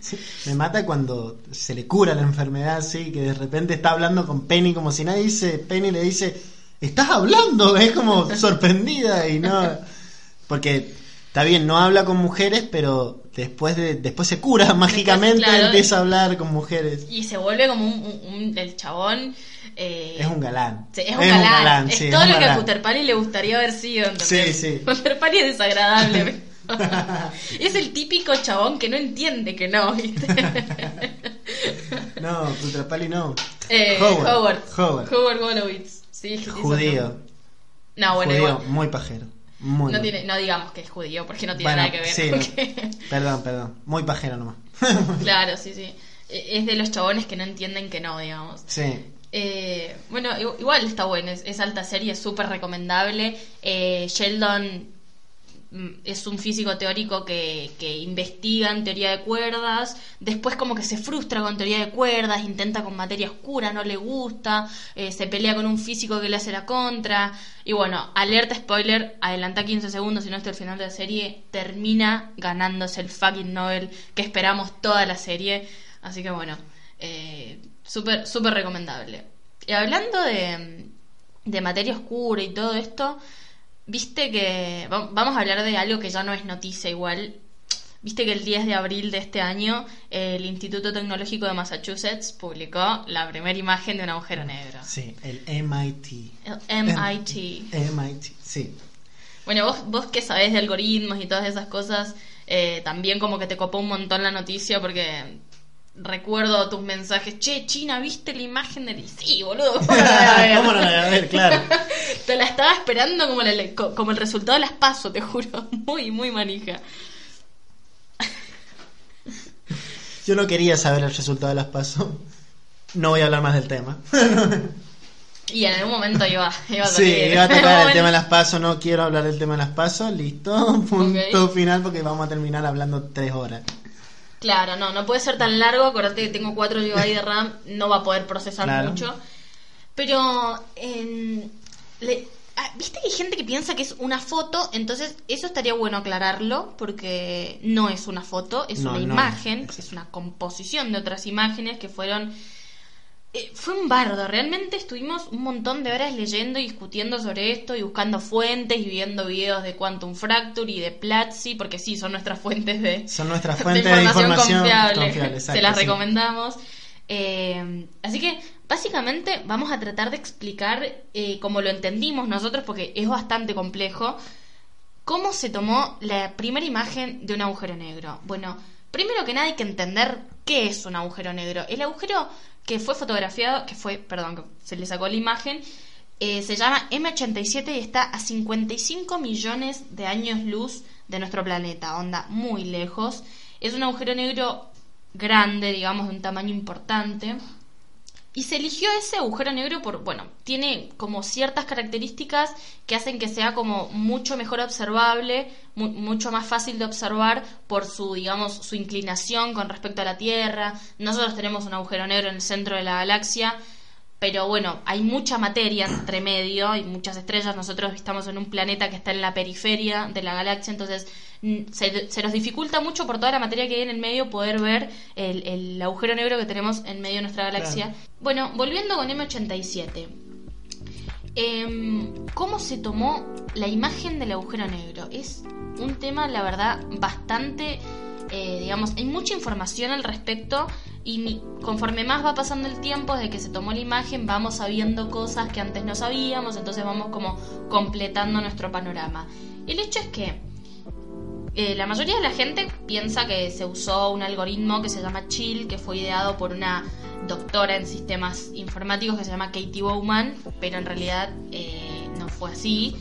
Sí, Me mata cuando se le cura la enfermedad, sí, que de repente está hablando con Penny como si nadie dice, Penny le dice, estás hablando, es como sorprendida y no, porque está bien, no habla con mujeres, pero después de después se cura mágicamente, claro, empieza a hablar con mujeres. y se vuelve como un, un- un- el chabón. eh, Es un galán. Es un galán. es sí, todo lo que a galán. Kuterpali le gustaría haber sido. Sí, sí. Es desagradable. es el típico chabón que no entiende que no, ¿viste? No, Kutrapali no. Eh, Howard. Howard. Howard. Howard Wolowitz. Sí, Judío. No, bueno, judío, igual. muy pajero. Muy No, tiene, no digamos que es judío, porque no tiene Bueno, nada que ver. sí, porque- Perdón, perdón. Muy pajero nomás. claro, sí, sí. Eh, Es de los chabones que no entienden que no, digamos. sí. Eh, bueno, igual está bueno, es, es alta serie, es súper recomendable. Eh, Sheldon es un físico teórico que, que investiga en teoría de cuerdas, después como que se frustra con teoría de cuerdas, intenta con materia oscura, no le gusta, eh, se pelea con un físico que le hace la contra, y bueno, alerta spoiler, adelanta 15 segundos, si no hasta el final de la serie, termina ganándose el fucking Nobel que esperamos toda la serie, así que bueno, eh, súper, súper recomendable. Y hablando de, de materia oscura y todo esto, viste que va- vamos a hablar de algo que ya no es noticia igual. Viste que el 10 de abril de este año el Instituto Tecnológico de Massachusetts publicó la primera imagen de un agujero negro. Sí, el MIT. El MIT. MIT, sí. Bueno, vos, vos que sabés de algoritmos y todas esas cosas, eh, también como que te copó un montón la noticia porque recuerdo tus mensajes, che, China, ¿viste la imagen del... Sí, boludo. ¿cómo no la voy a ver? ¿Cómo no la voy a ver? Claro. Te la estaba esperando como, la- co- como el resultado de las paso, te juro. Muy, muy manija. Yo no quería saber el resultado de las pasos. No voy a hablar más del tema. Y en algún momento iba, iba a Sí, salir. iba a tocar el tema de las pasos. No quiero hablar del tema de las pasos. Listo. Punto final porque vamos a terminar hablando tres horas. Claro, no, no puede ser tan largo. Acordate que tengo 4 GB de RAM, no va a poder procesar Claro. mucho. Pero, le- ah, viste que hay gente que piensa que es una foto, entonces eso estaría bueno aclararlo, porque no es una foto, es No, una no imagen, es. es una composición de otras imágenes que fueron. Eh, fue un bardo, realmente estuvimos un montón de horas leyendo y discutiendo sobre esto y buscando fuentes y viendo videos de Quantum Fracture y de Platzi, porque sí, son nuestras fuentes de, Son nuestras de fuentes de información, confiable. confiable, exacto, Se las sí. recomendamos. Eh, así que básicamente vamos a tratar de explicar eh, como lo entendimos nosotros, porque es bastante complejo, cómo se tomó la primera imagen de un agujero negro. Bueno, primero que nada hay que entender qué es un agujero negro. El agujero que fue fotografiado, que fue, perdón, que se le sacó la imagen, eh, se llama M87 y está a 55 millones de años luz de nuestro planeta, onda muy lejos. Es un agujero negro grande, digamos, de un tamaño importante. Y se eligió ese agujero negro por, bueno, tiene como ciertas características que hacen que sea como mucho mejor observable, mu- mucho más fácil de observar por su, digamos, su inclinación con respecto a la Tierra. Nosotros tenemos un agujero negro en el centro de la galaxia, pero bueno, hay mucha materia entre medio, hay muchas estrellas. Nosotros estamos en un planeta que está en la periferia de la galaxia, entonces mm, se, se nos dificulta mucho por toda la materia que hay en el medio poder ver el, el agujero negro que tenemos en medio de nuestra galaxia. Claro. Bueno, volviendo con M87. Em, ¿Cómo se tomó la imagen del agujero negro? Es un tema, la verdad, bastante, eh, digamos, hay mucha información al respecto y conforme más va pasando el tiempo desde que se tomó la imagen, vamos sabiendo cosas que antes no sabíamos, entonces vamos como completando nuestro panorama. El hecho es que eh, la mayoría de la gente piensa que se usó un algoritmo que se llama Chill, que fue ideado por una doctora en sistemas informáticos que se llama Katie Bowman, pero en realidad eh, no fue así.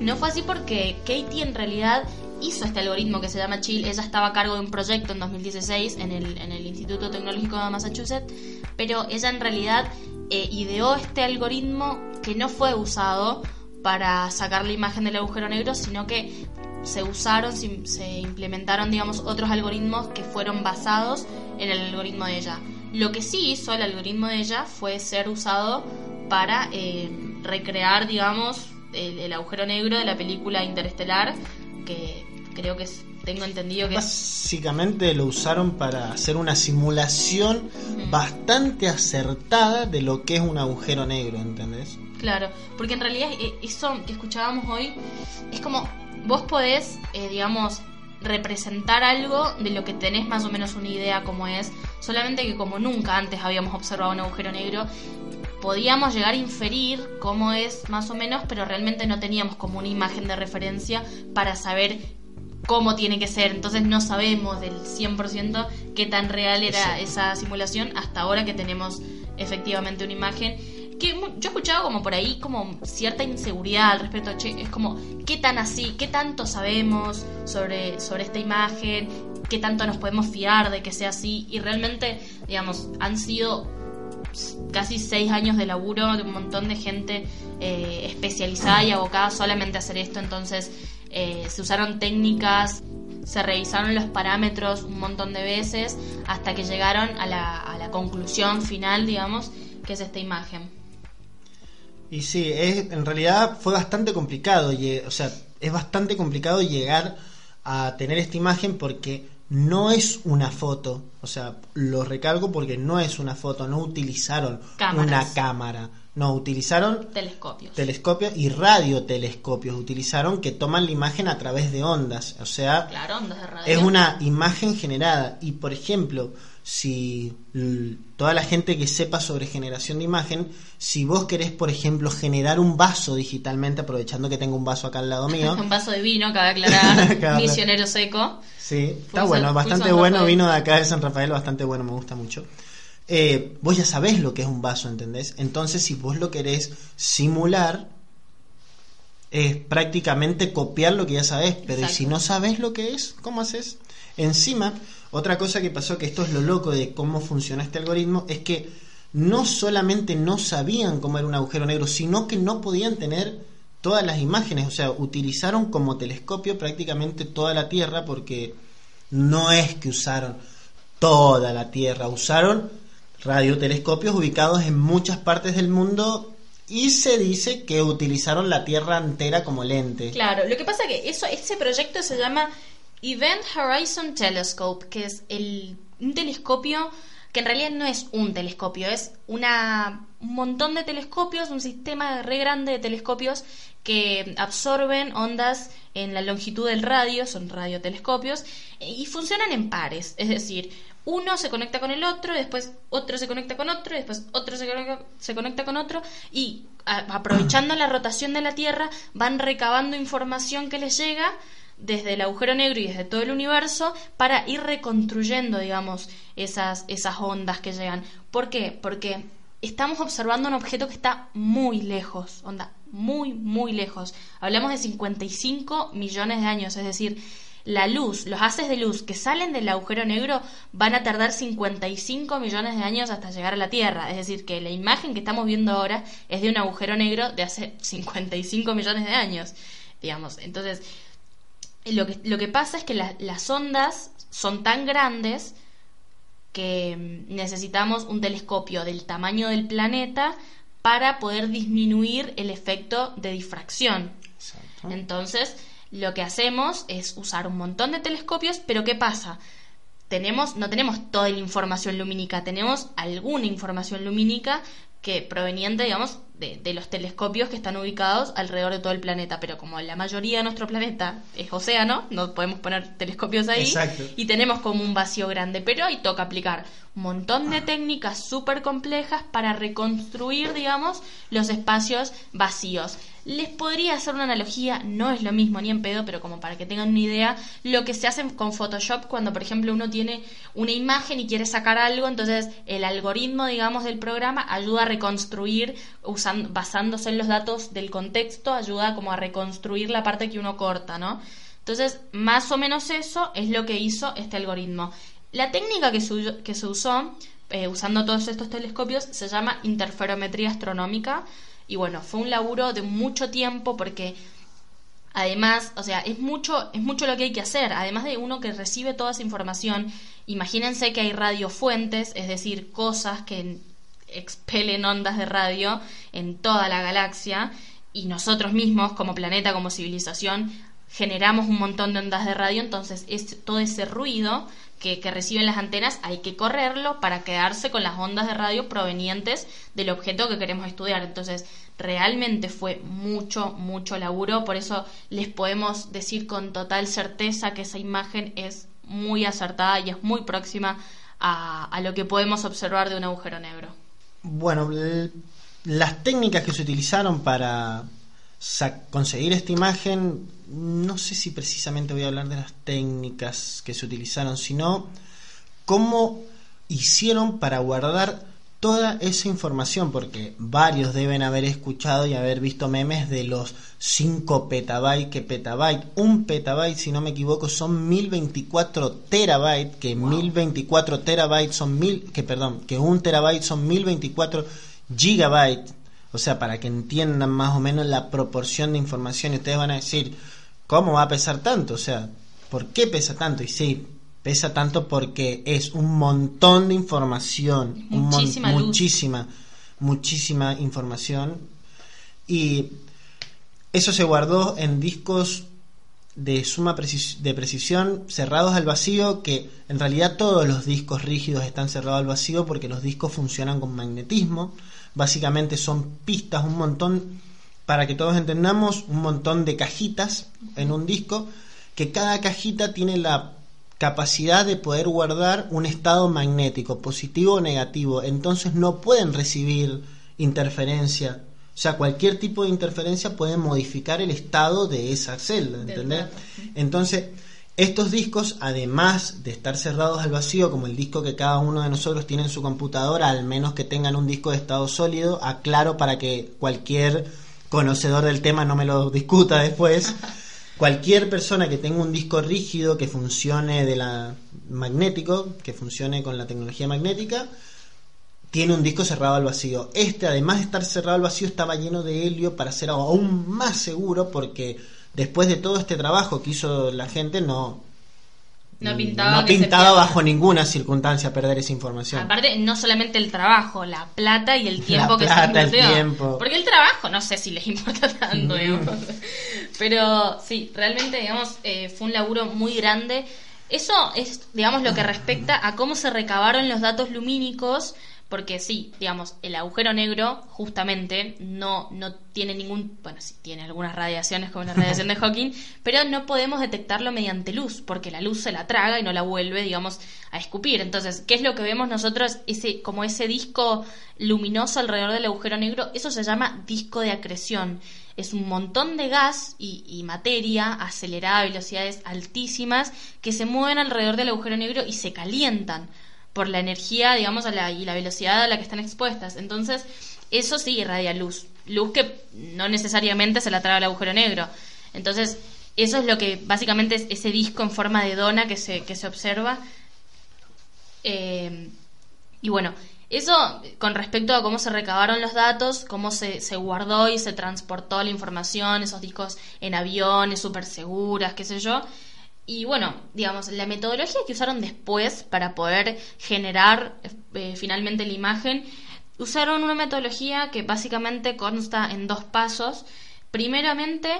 No fue así porque Katie en realidad hizo este algoritmo que se llama Chill. Ella estaba a cargo de un proyecto en 2016 en el, en el Instituto Tecnológico de Massachusetts, pero ella en realidad eh, ideó este algoritmo que no fue usado para sacar la imagen del agujero negro, sino que se usaron, se implementaron, digamos, otros algoritmos que fueron basados en el algoritmo de ella. Lo que sí hizo el algoritmo de ella fue ser usado para eh, recrear, digamos, el, agujero negro de la película Interestelar, que creo que tengo entendido que... Básicamente lo usaron para hacer una simulación bastante acertada de lo que es un agujero negro, ¿entendés? Claro, porque en realidad eh, eso que escuchábamos hoy es como vos podés, eh, digamos, representar algo de lo que tenés más o menos una idea como es, solamente que como nunca antes habíamos observado un agujero negro, podíamos llegar a inferir cómo es más o menos, pero realmente no teníamos como una imagen de referencia para saber cómo tiene que ser. Entonces no sabemos del 100% qué tan real era esa simulación hasta ahora que tenemos efectivamente una imagen yo he escuchado como por ahí como cierta inseguridad al respecto, che, es como, ¿qué tan así? ¿Qué tanto sabemos sobre, sobre esta imagen? ¿Qué tanto nos podemos fiar de que sea así? Y realmente, digamos, han sido casi seis años de laburo de un montón de gente eh, especializada y abocada solamente a hacer esto, entonces eh, se usaron técnicas se revisaron los parámetros un montón de veces hasta que llegaron a la, a la conclusión final, digamos, que es esta imagen. Y sí, es, en realidad fue bastante complicado, o sea, es bastante complicado llegar a tener esta imagen porque no es una foto, o sea, lo recalco porque no es una foto, no utilizaron una cámara, no, utilizaron telescopios. Telescopios y radiotelescopios utilizaron que toman la imagen a través de ondas, o sea, es una imagen generada y por ejemplo, si toda la gente que sepa sobre generación de imagen, si vos querés, por ejemplo, generar un vaso digitalmente, aprovechando que tengo un vaso acá al lado mío. un vaso de vino, cabe aclarar, misionero seco. Sí, está bueno, bastante bueno, vino de acá de San Rafael, bastante bueno, me gusta mucho. Eh, vos ya sabés lo que es un vaso, ¿entendés? Entonces, si vos lo querés simular, es prácticamente copiar lo que ya sabés, pero si no sabés lo que es, ¿cómo haces? Encima, otra cosa que pasó, que esto es lo loco de cómo funciona este algoritmo, es que no solamente no sabían cómo era un agujero negro, sino que no podían tener todas las imágenes, o sea, utilizaron como telescopio prácticamente toda la Tierra porque no es que usaron toda la Tierra, usaron radiotelescopios ubicados en muchas partes del mundo y se dice que utilizaron la Tierra entera como lente. Claro, lo que pasa que eso ese proyecto se llama Event Horizon Telescope, que es el, un telescopio que en realidad no es un telescopio, es una, un montón de telescopios, un sistema re grande de telescopios que absorben ondas en la longitud del radio, son radiotelescopios, y funcionan en pares, es decir, uno se conecta con el otro, después otro se conecta con otro, después otro se conecta, se conecta con otro, y aprovechando la rotación de la Tierra van recabando información que les llega desde el agujero negro y desde todo el universo para ir reconstruyendo, digamos, esas, esas ondas que llegan. ¿Por qué? Porque estamos observando un objeto que está muy lejos, onda, muy, muy lejos. Hablamos de 55 millones de años, es decir, la luz, los haces de luz que salen del agujero negro van a tardar 55 millones de años hasta llegar a la Tierra. Es decir, que la imagen que estamos viendo ahora es de un agujero negro de hace 55 millones de años, digamos. Entonces, lo que, lo que pasa es que las ondas son tan grandes que mm, necesitamos un telescopio del tamaño del planeta para poder disminuir el efecto de difracción. Entonces, lo que hacemos es usar un montón de telescopios, pero ¿qué pasa? Tenemos, no tenemos toda la información lumínica, tenemos alguna información lumínica que proveniente, digamos, de, los telescopios que están ubicados alrededor de todo el planeta. Pero como la mayoría de nuestro planeta es océano, no podemos poner telescopios ahí y tenemos como un vacío grande. Pero ahí toca aplicar un montón de técnicas súper complejas para reconstruir, digamos, los espacios vacíos. Les podría hacer una analogía, no es lo mismo ni en pedo, pero como para que tengan una idea, lo que se hace con Photoshop cuando, por ejemplo, uno tiene una imagen y quiere sacar algo, entonces el algoritmo, digamos, del programa ayuda a reconstruir, usando, basándose en los datos del contexto, ayuda como a reconstruir la parte que uno corta, ¿no? Entonces, más o menos eso es lo que hizo este algoritmo. La técnica que se, que se usó, eh, usando todos estos telescopios, se llama interferometría astronómica y bueno, fue un laburo de mucho tiempo porque además, o sea, es mucho, es mucho lo que hay que hacer. Además de uno que recibe toda esa información, imagínense que hay radiofuentes, es decir, cosas que expelen ondas de radio en toda la galaxia y nosotros mismos como planeta, como civilización, generamos un montón de ondas de radio, entonces es, todo ese ruido que, reciben las antenas hay que correrlo para quedarse con las ondas de radio provenientes del objeto que queremos estudiar. Entonces, realmente fue mucho, mucho laburo, por eso les podemos decir con total certeza que esa imagen es muy acertada y es muy próxima a, a lo que podemos observar de un agujero negro. Bueno, las técnicas que se utilizaron para conseguir esta imagen, no sé si precisamente voy a hablar de las técnicas que se utilizaron, sino cómo hicieron para guardar toda esa información, porque varios deben haber escuchado y haber visto memes de los 5 petabytes que petabyte, un petabyte si no me equivoco son 1024 terabytes, que 1024 terabytes son mil, que perdón, que un terabyte son 1024 gigabytes o sea, para que entiendan más o menos la proporción de información, y ustedes van a decir, ¿cómo va a pesar tanto? O sea, ¿por qué pesa tanto? Y sí, pesa tanto porque es un montón de información, muchísima, muchísima, muchísima información. Y eso se guardó en discos de suma de precisión cerrados al vacío, que en realidad todos los discos rígidos están cerrados al vacío porque los discos funcionan con magnetismo. Básicamente son pistas, un montón, para que todos entendamos, un montón de cajitas en un disco, que cada cajita tiene la capacidad de poder guardar un estado magnético, positivo o negativo. Entonces no pueden recibir interferencia. O sea, cualquier tipo de interferencia puede modificar el estado de esa celda, ¿entendés? Entonces, estos discos, además de estar cerrados al vacío, como el disco que cada uno de nosotros tiene en su computadora, al menos que tengan un disco de estado sólido, aclaro para que cualquier conocedor del tema no me lo discuta después. Cualquier persona que tenga un disco rígido que funcione de la magnético, que funcione con la tecnología magnética, tiene un disco cerrado al vacío. Este, además de estar cerrado al vacío, estaba lleno de helio para ser aún más seguro porque después de todo este trabajo que hizo la gente, no, no pintaba, pintaba bajo ninguna circunstancia perder esa información. Aparte, no solamente el trabajo, la plata y el tiempo que se el tiempo. Porque el trabajo, no sé si les importa tanto, mm. Pero sí, realmente, digamos, eh, fue un laburo muy grande. Eso es, digamos, lo que respecta a cómo se recabaron los datos lumínicos porque sí, digamos, el agujero negro justamente no, no tiene ningún, bueno, sí tiene algunas radiaciones como la radiación de Hawking, pero no podemos detectarlo mediante luz, porque la luz se la traga y no la vuelve, digamos, a escupir. Entonces, ¿qué es lo que vemos nosotros? Ese, como ese disco luminoso alrededor del agujero negro, eso se llama disco de acreción. Es un montón de gas y, y materia acelerada a velocidades altísimas que se mueven alrededor del agujero negro y se calientan por la energía, digamos, a la, y la velocidad a la que están expuestas. Entonces, eso sí irradia luz. Luz que no necesariamente se la trae al agujero negro. Entonces, eso es lo que básicamente es ese disco en forma de dona que se, que se observa. Eh, y bueno, eso con respecto a cómo se recabaron los datos, cómo se, se guardó y se transportó la información, esos discos en aviones súper seguras, qué sé yo. Y bueno, digamos, la metodología que usaron después para poder generar eh, finalmente la imagen, usaron una metodología que básicamente consta en dos pasos. Primeramente,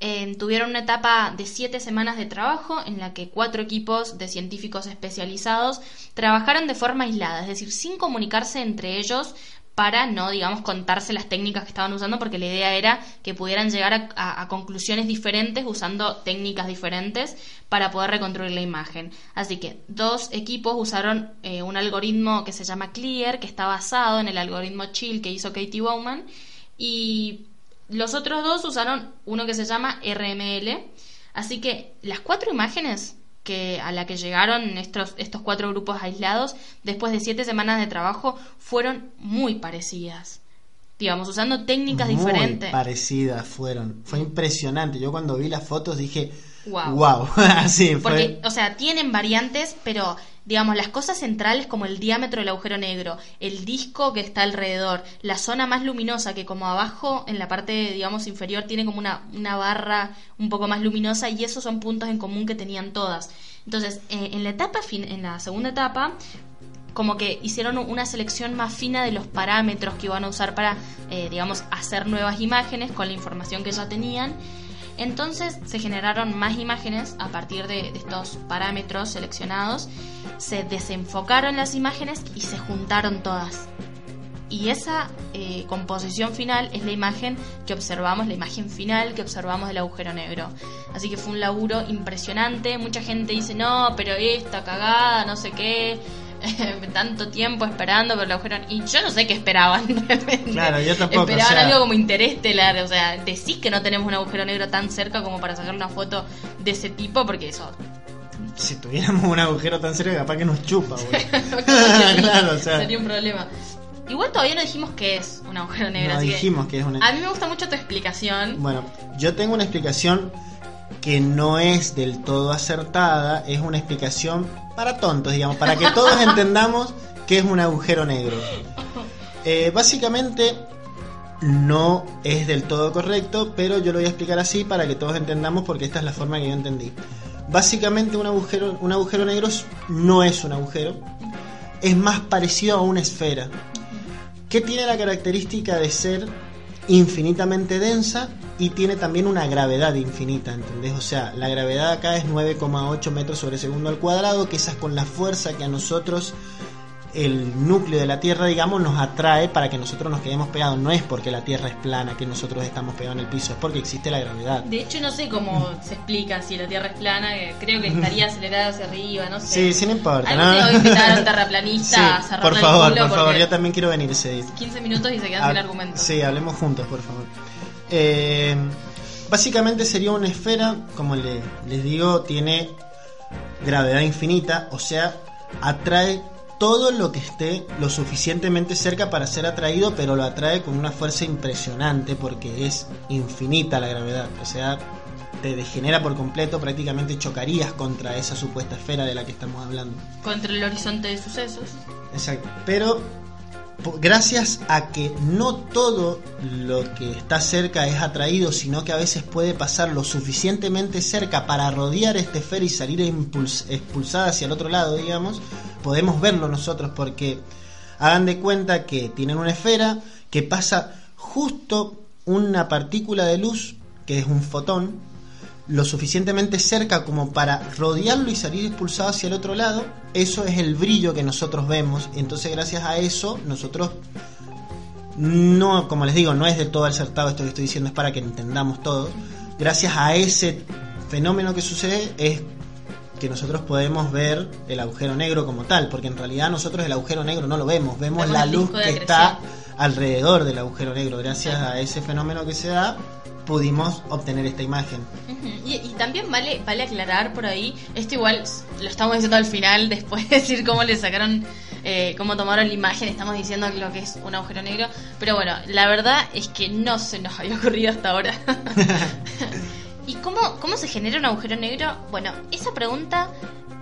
eh, tuvieron una etapa de siete semanas de trabajo en la que cuatro equipos de científicos especializados trabajaron de forma aislada, es decir, sin comunicarse entre ellos para no, digamos, contarse las técnicas que estaban usando, porque la idea era que pudieran llegar a, conclusiones diferentes usando técnicas diferentes para poder reconstruir la imagen. Así que dos equipos usaron eh, un algoritmo que se llama Clear, que está basado en el algoritmo Chill que hizo Katie Bowman, y los otros dos usaron uno que se llama RML. Así que las cuatro imágenes que a la que llegaron estos, estos cuatro grupos aislados, después de siete semanas de trabajo, fueron muy parecidas. Digamos, usando técnicas muy diferentes. Parecidas fueron. Fue impresionante. Yo cuando vi las fotos dije, wow. Wow. Así Porque, o sea, tienen variantes, pero digamos, las cosas centrales como el diámetro del agujero negro, el disco que está alrededor, la zona más luminosa que como abajo en la parte, digamos, inferior tiene como una, una barra un poco más luminosa y esos son puntos en común que tenían todas. Entonces, eh, en la etapa, en la segunda etapa, como que hicieron una selección más fina de los parámetros que iban a usar para, eh, digamos, hacer nuevas imágenes con la información que ya tenían entonces se generaron más imágenes a partir de, estos parámetros seleccionados, se desenfocaron las imágenes y se juntaron todas. Y esa eh, composición final es la imagen que observamos, la imagen final que observamos del agujero negro. Así que fue un laburo impresionante. Mucha gente dice, no, pero esta cagada, no sé qué. tanto tiempo esperando por el agujero y yo no sé qué esperaban claro yo tampoco esperaban algo como interestelar o sea decís que no tenemos un agujero negro tan cerca como para sacar una foto de ese tipo porque eso si tuviéramos un agujero tan cerca capaz que nos chupa claro, o sea. sería un problema Igual todavía no dijimos qué es un agujero negro. No dijimos que, es una... A mí me gusta mucho tu explicación. Bueno, yo tengo una explicación que no es del todo acertada, es una explicación para tontos, digamos, para que todos entendamos qué es un agujero negro. Eh, básicamente no es del todo correcto, pero yo lo voy a explicar así para que todos entendamos porque esta es la forma que yo entendí. Básicamente un agujero, un agujero negro no es un agujero, es más parecido a una esfera, que tiene la característica de ser infinitamente densa y tiene también una gravedad infinita, ¿entendés? O sea, la gravedad acá es 9,8 metros sobre segundo al cuadrado, que esa es con la fuerza que a nosotros el núcleo de la Tierra, digamos, nos atrae para que nosotros nos quedemos pegados. No es porque la Tierra es plana que nosotros estamos pegados en el piso, es porque existe la gravedad. De hecho, no sé cómo se explica si la Tierra es plana, creo que estaría acelerada hacia arriba, no sé. Sí, sí, no importa. ¿no? Tengo que invitar a un terraplanista a cerrar Por favor, por favor, yo también quiero venir ese día. 15 minutos y se queda sin argumento. Sí, hablemos juntos, por favor. Eh, básicamente sería una esfera, como les digo, tiene gravedad infinita, o sea, atrae todo lo que esté lo suficientemente cerca para ser atraído, pero lo atrae con una fuerza impresionante porque es infinita la gravedad. O sea, te degenera por completo, prácticamente chocarías contra esa supuesta esfera de la que estamos hablando. Contra el horizonte de sucesos. Exacto. Pero gracias a que no todo lo que está cerca es atraído, sino que a veces puede pasar lo suficientemente cerca para rodear esta esfera y salir expulsada hacia el otro lado, digamos, podemos verlo nosotros porque hagan de cuenta que tienen una esfera que pasa justo una partícula de luz, que es un fotón, lo suficientemente cerca como para rodearlo y salir expulsado hacia el otro lado, eso es el brillo que nosotros vemos. Entonces, gracias a eso, nosotros no, como les digo, no es de todo acertado esto que estoy diciendo, es para que entendamos todo. Gracias a ese fenómeno que sucede, es que nosotros podemos ver el agujero negro como tal, porque en realidad nosotros el agujero negro no lo vemos, vemos, la luz que está alrededor del agujero negro. Gracias a ese fenómeno que se da, pudimos obtener esta imagen. y, también vale, vale aclarar por ahí, esto igual lo estamos diciendo al final, después de decir cómo le sacaron, eh, cómo tomaron la imagen, estamos diciendo lo que es un agujero negro, pero bueno, la verdad es que no se nos había ocurrido hasta ahora. ¿Y cómo, cómo se genera un agujero negro? Bueno, esa pregunta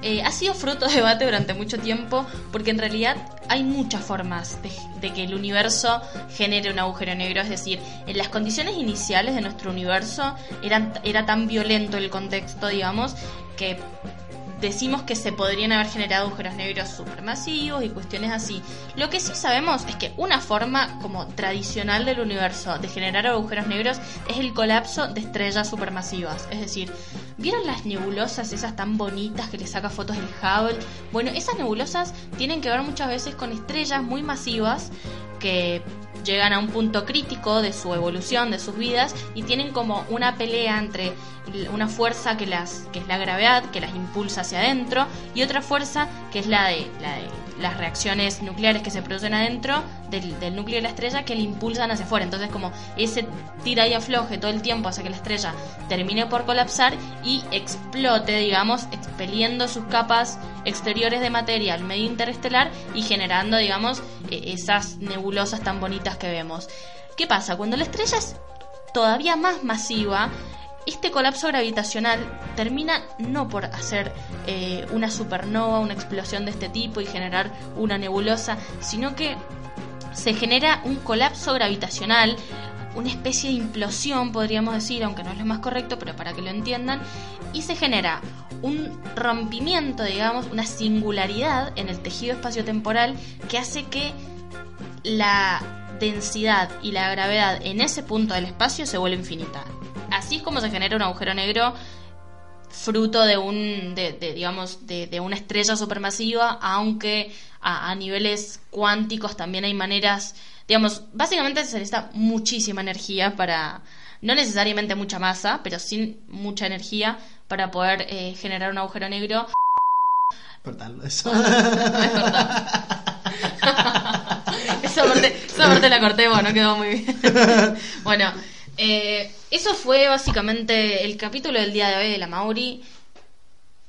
eh, ha sido fruto de debate durante mucho tiempo porque en realidad hay muchas formas de, que el universo genere un agujero negro. Es decir, en las condiciones iniciales de nuestro universo era tan violento el contexto, digamos, que decimos que se podrían haber generado agujeros negros supermasivos y cuestiones así. Lo que sí sabemos es que una forma como tradicional del universo de generar agujeros negros es el colapso de estrellas supermasivas. Es decir, ¿vieron las nebulosas esas tan bonitas que le saca fotos el Hubble? Bueno, esas nebulosas tienen que ver muchas veces con estrellas muy masivas que llegan a un punto crítico de su evolución, de sus vidas, y tienen como una pelea entre una fuerza que las que es la gravedad que las impulsa hacia adentro y otra fuerza que es la de, la de las reacciones nucleares que se producen adentro del, núcleo de la estrella que le impulsan hacia afuera entonces como ese tira y afloje todo el tiempo hace que la estrella termine por colapsar y explote digamos expeliendo sus capas exteriores de materia al medio interestelar y generando digamos e, esas nebulosas tan bonitas que vemos ¿qué pasa? cuando la estrella es todavía más masiva este colapso gravitacional termina no por hacer eh, una supernova, una explosión de este tipo y generar una nebulosa, sino que se genera un colapso gravitacional, una especie de implosión, podríamos decir, aunque no es lo más correcto, pero para que lo entiendan, y se genera un rompimiento, digamos, una singularidad en el tejido espaciotemporal que hace que la densidad y la gravedad en ese punto del espacio se vuelva infinita así es como se genera un agujero negro fruto de un de, digamos de, una estrella supermasiva aunque a, niveles cuánticos también hay maneras digamos básicamente se necesita muchísima energía para no necesariamente mucha masa pero sin mucha energía para poder eh, generar un agujero negro. Cortarlo eso. Esa parte, esa parte la corté bueno quedó muy bien. Bueno eh, eso fue básicamente el capítulo del día de hoy de la Mauri.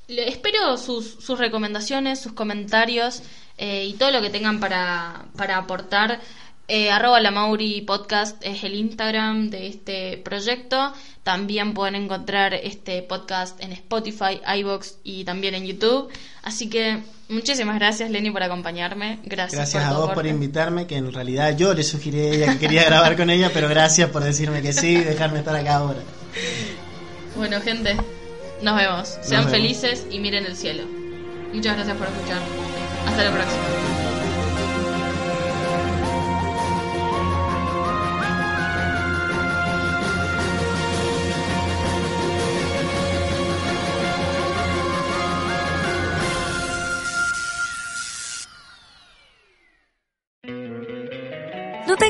Le espero sus, recomendaciones, sus comentarios eh, y todo lo que tengan para, para aportar. Eh, arroba la Mauri Podcast es el Instagram de este proyecto. También pueden encontrar este podcast en Spotify, iBox y también en YouTube. Así que muchísimas gracias, Lenny, por acompañarme. Gracias, gracias a vos por invitarme, que en realidad yo le sugerí a ella que quería grabar con ella, pero gracias por decirme que sí y dejarme estar acá ahora. Bueno, gente, nos vemos. Sean felices y miren el cielo. Muchas gracias por escuchar. Hasta la próxima.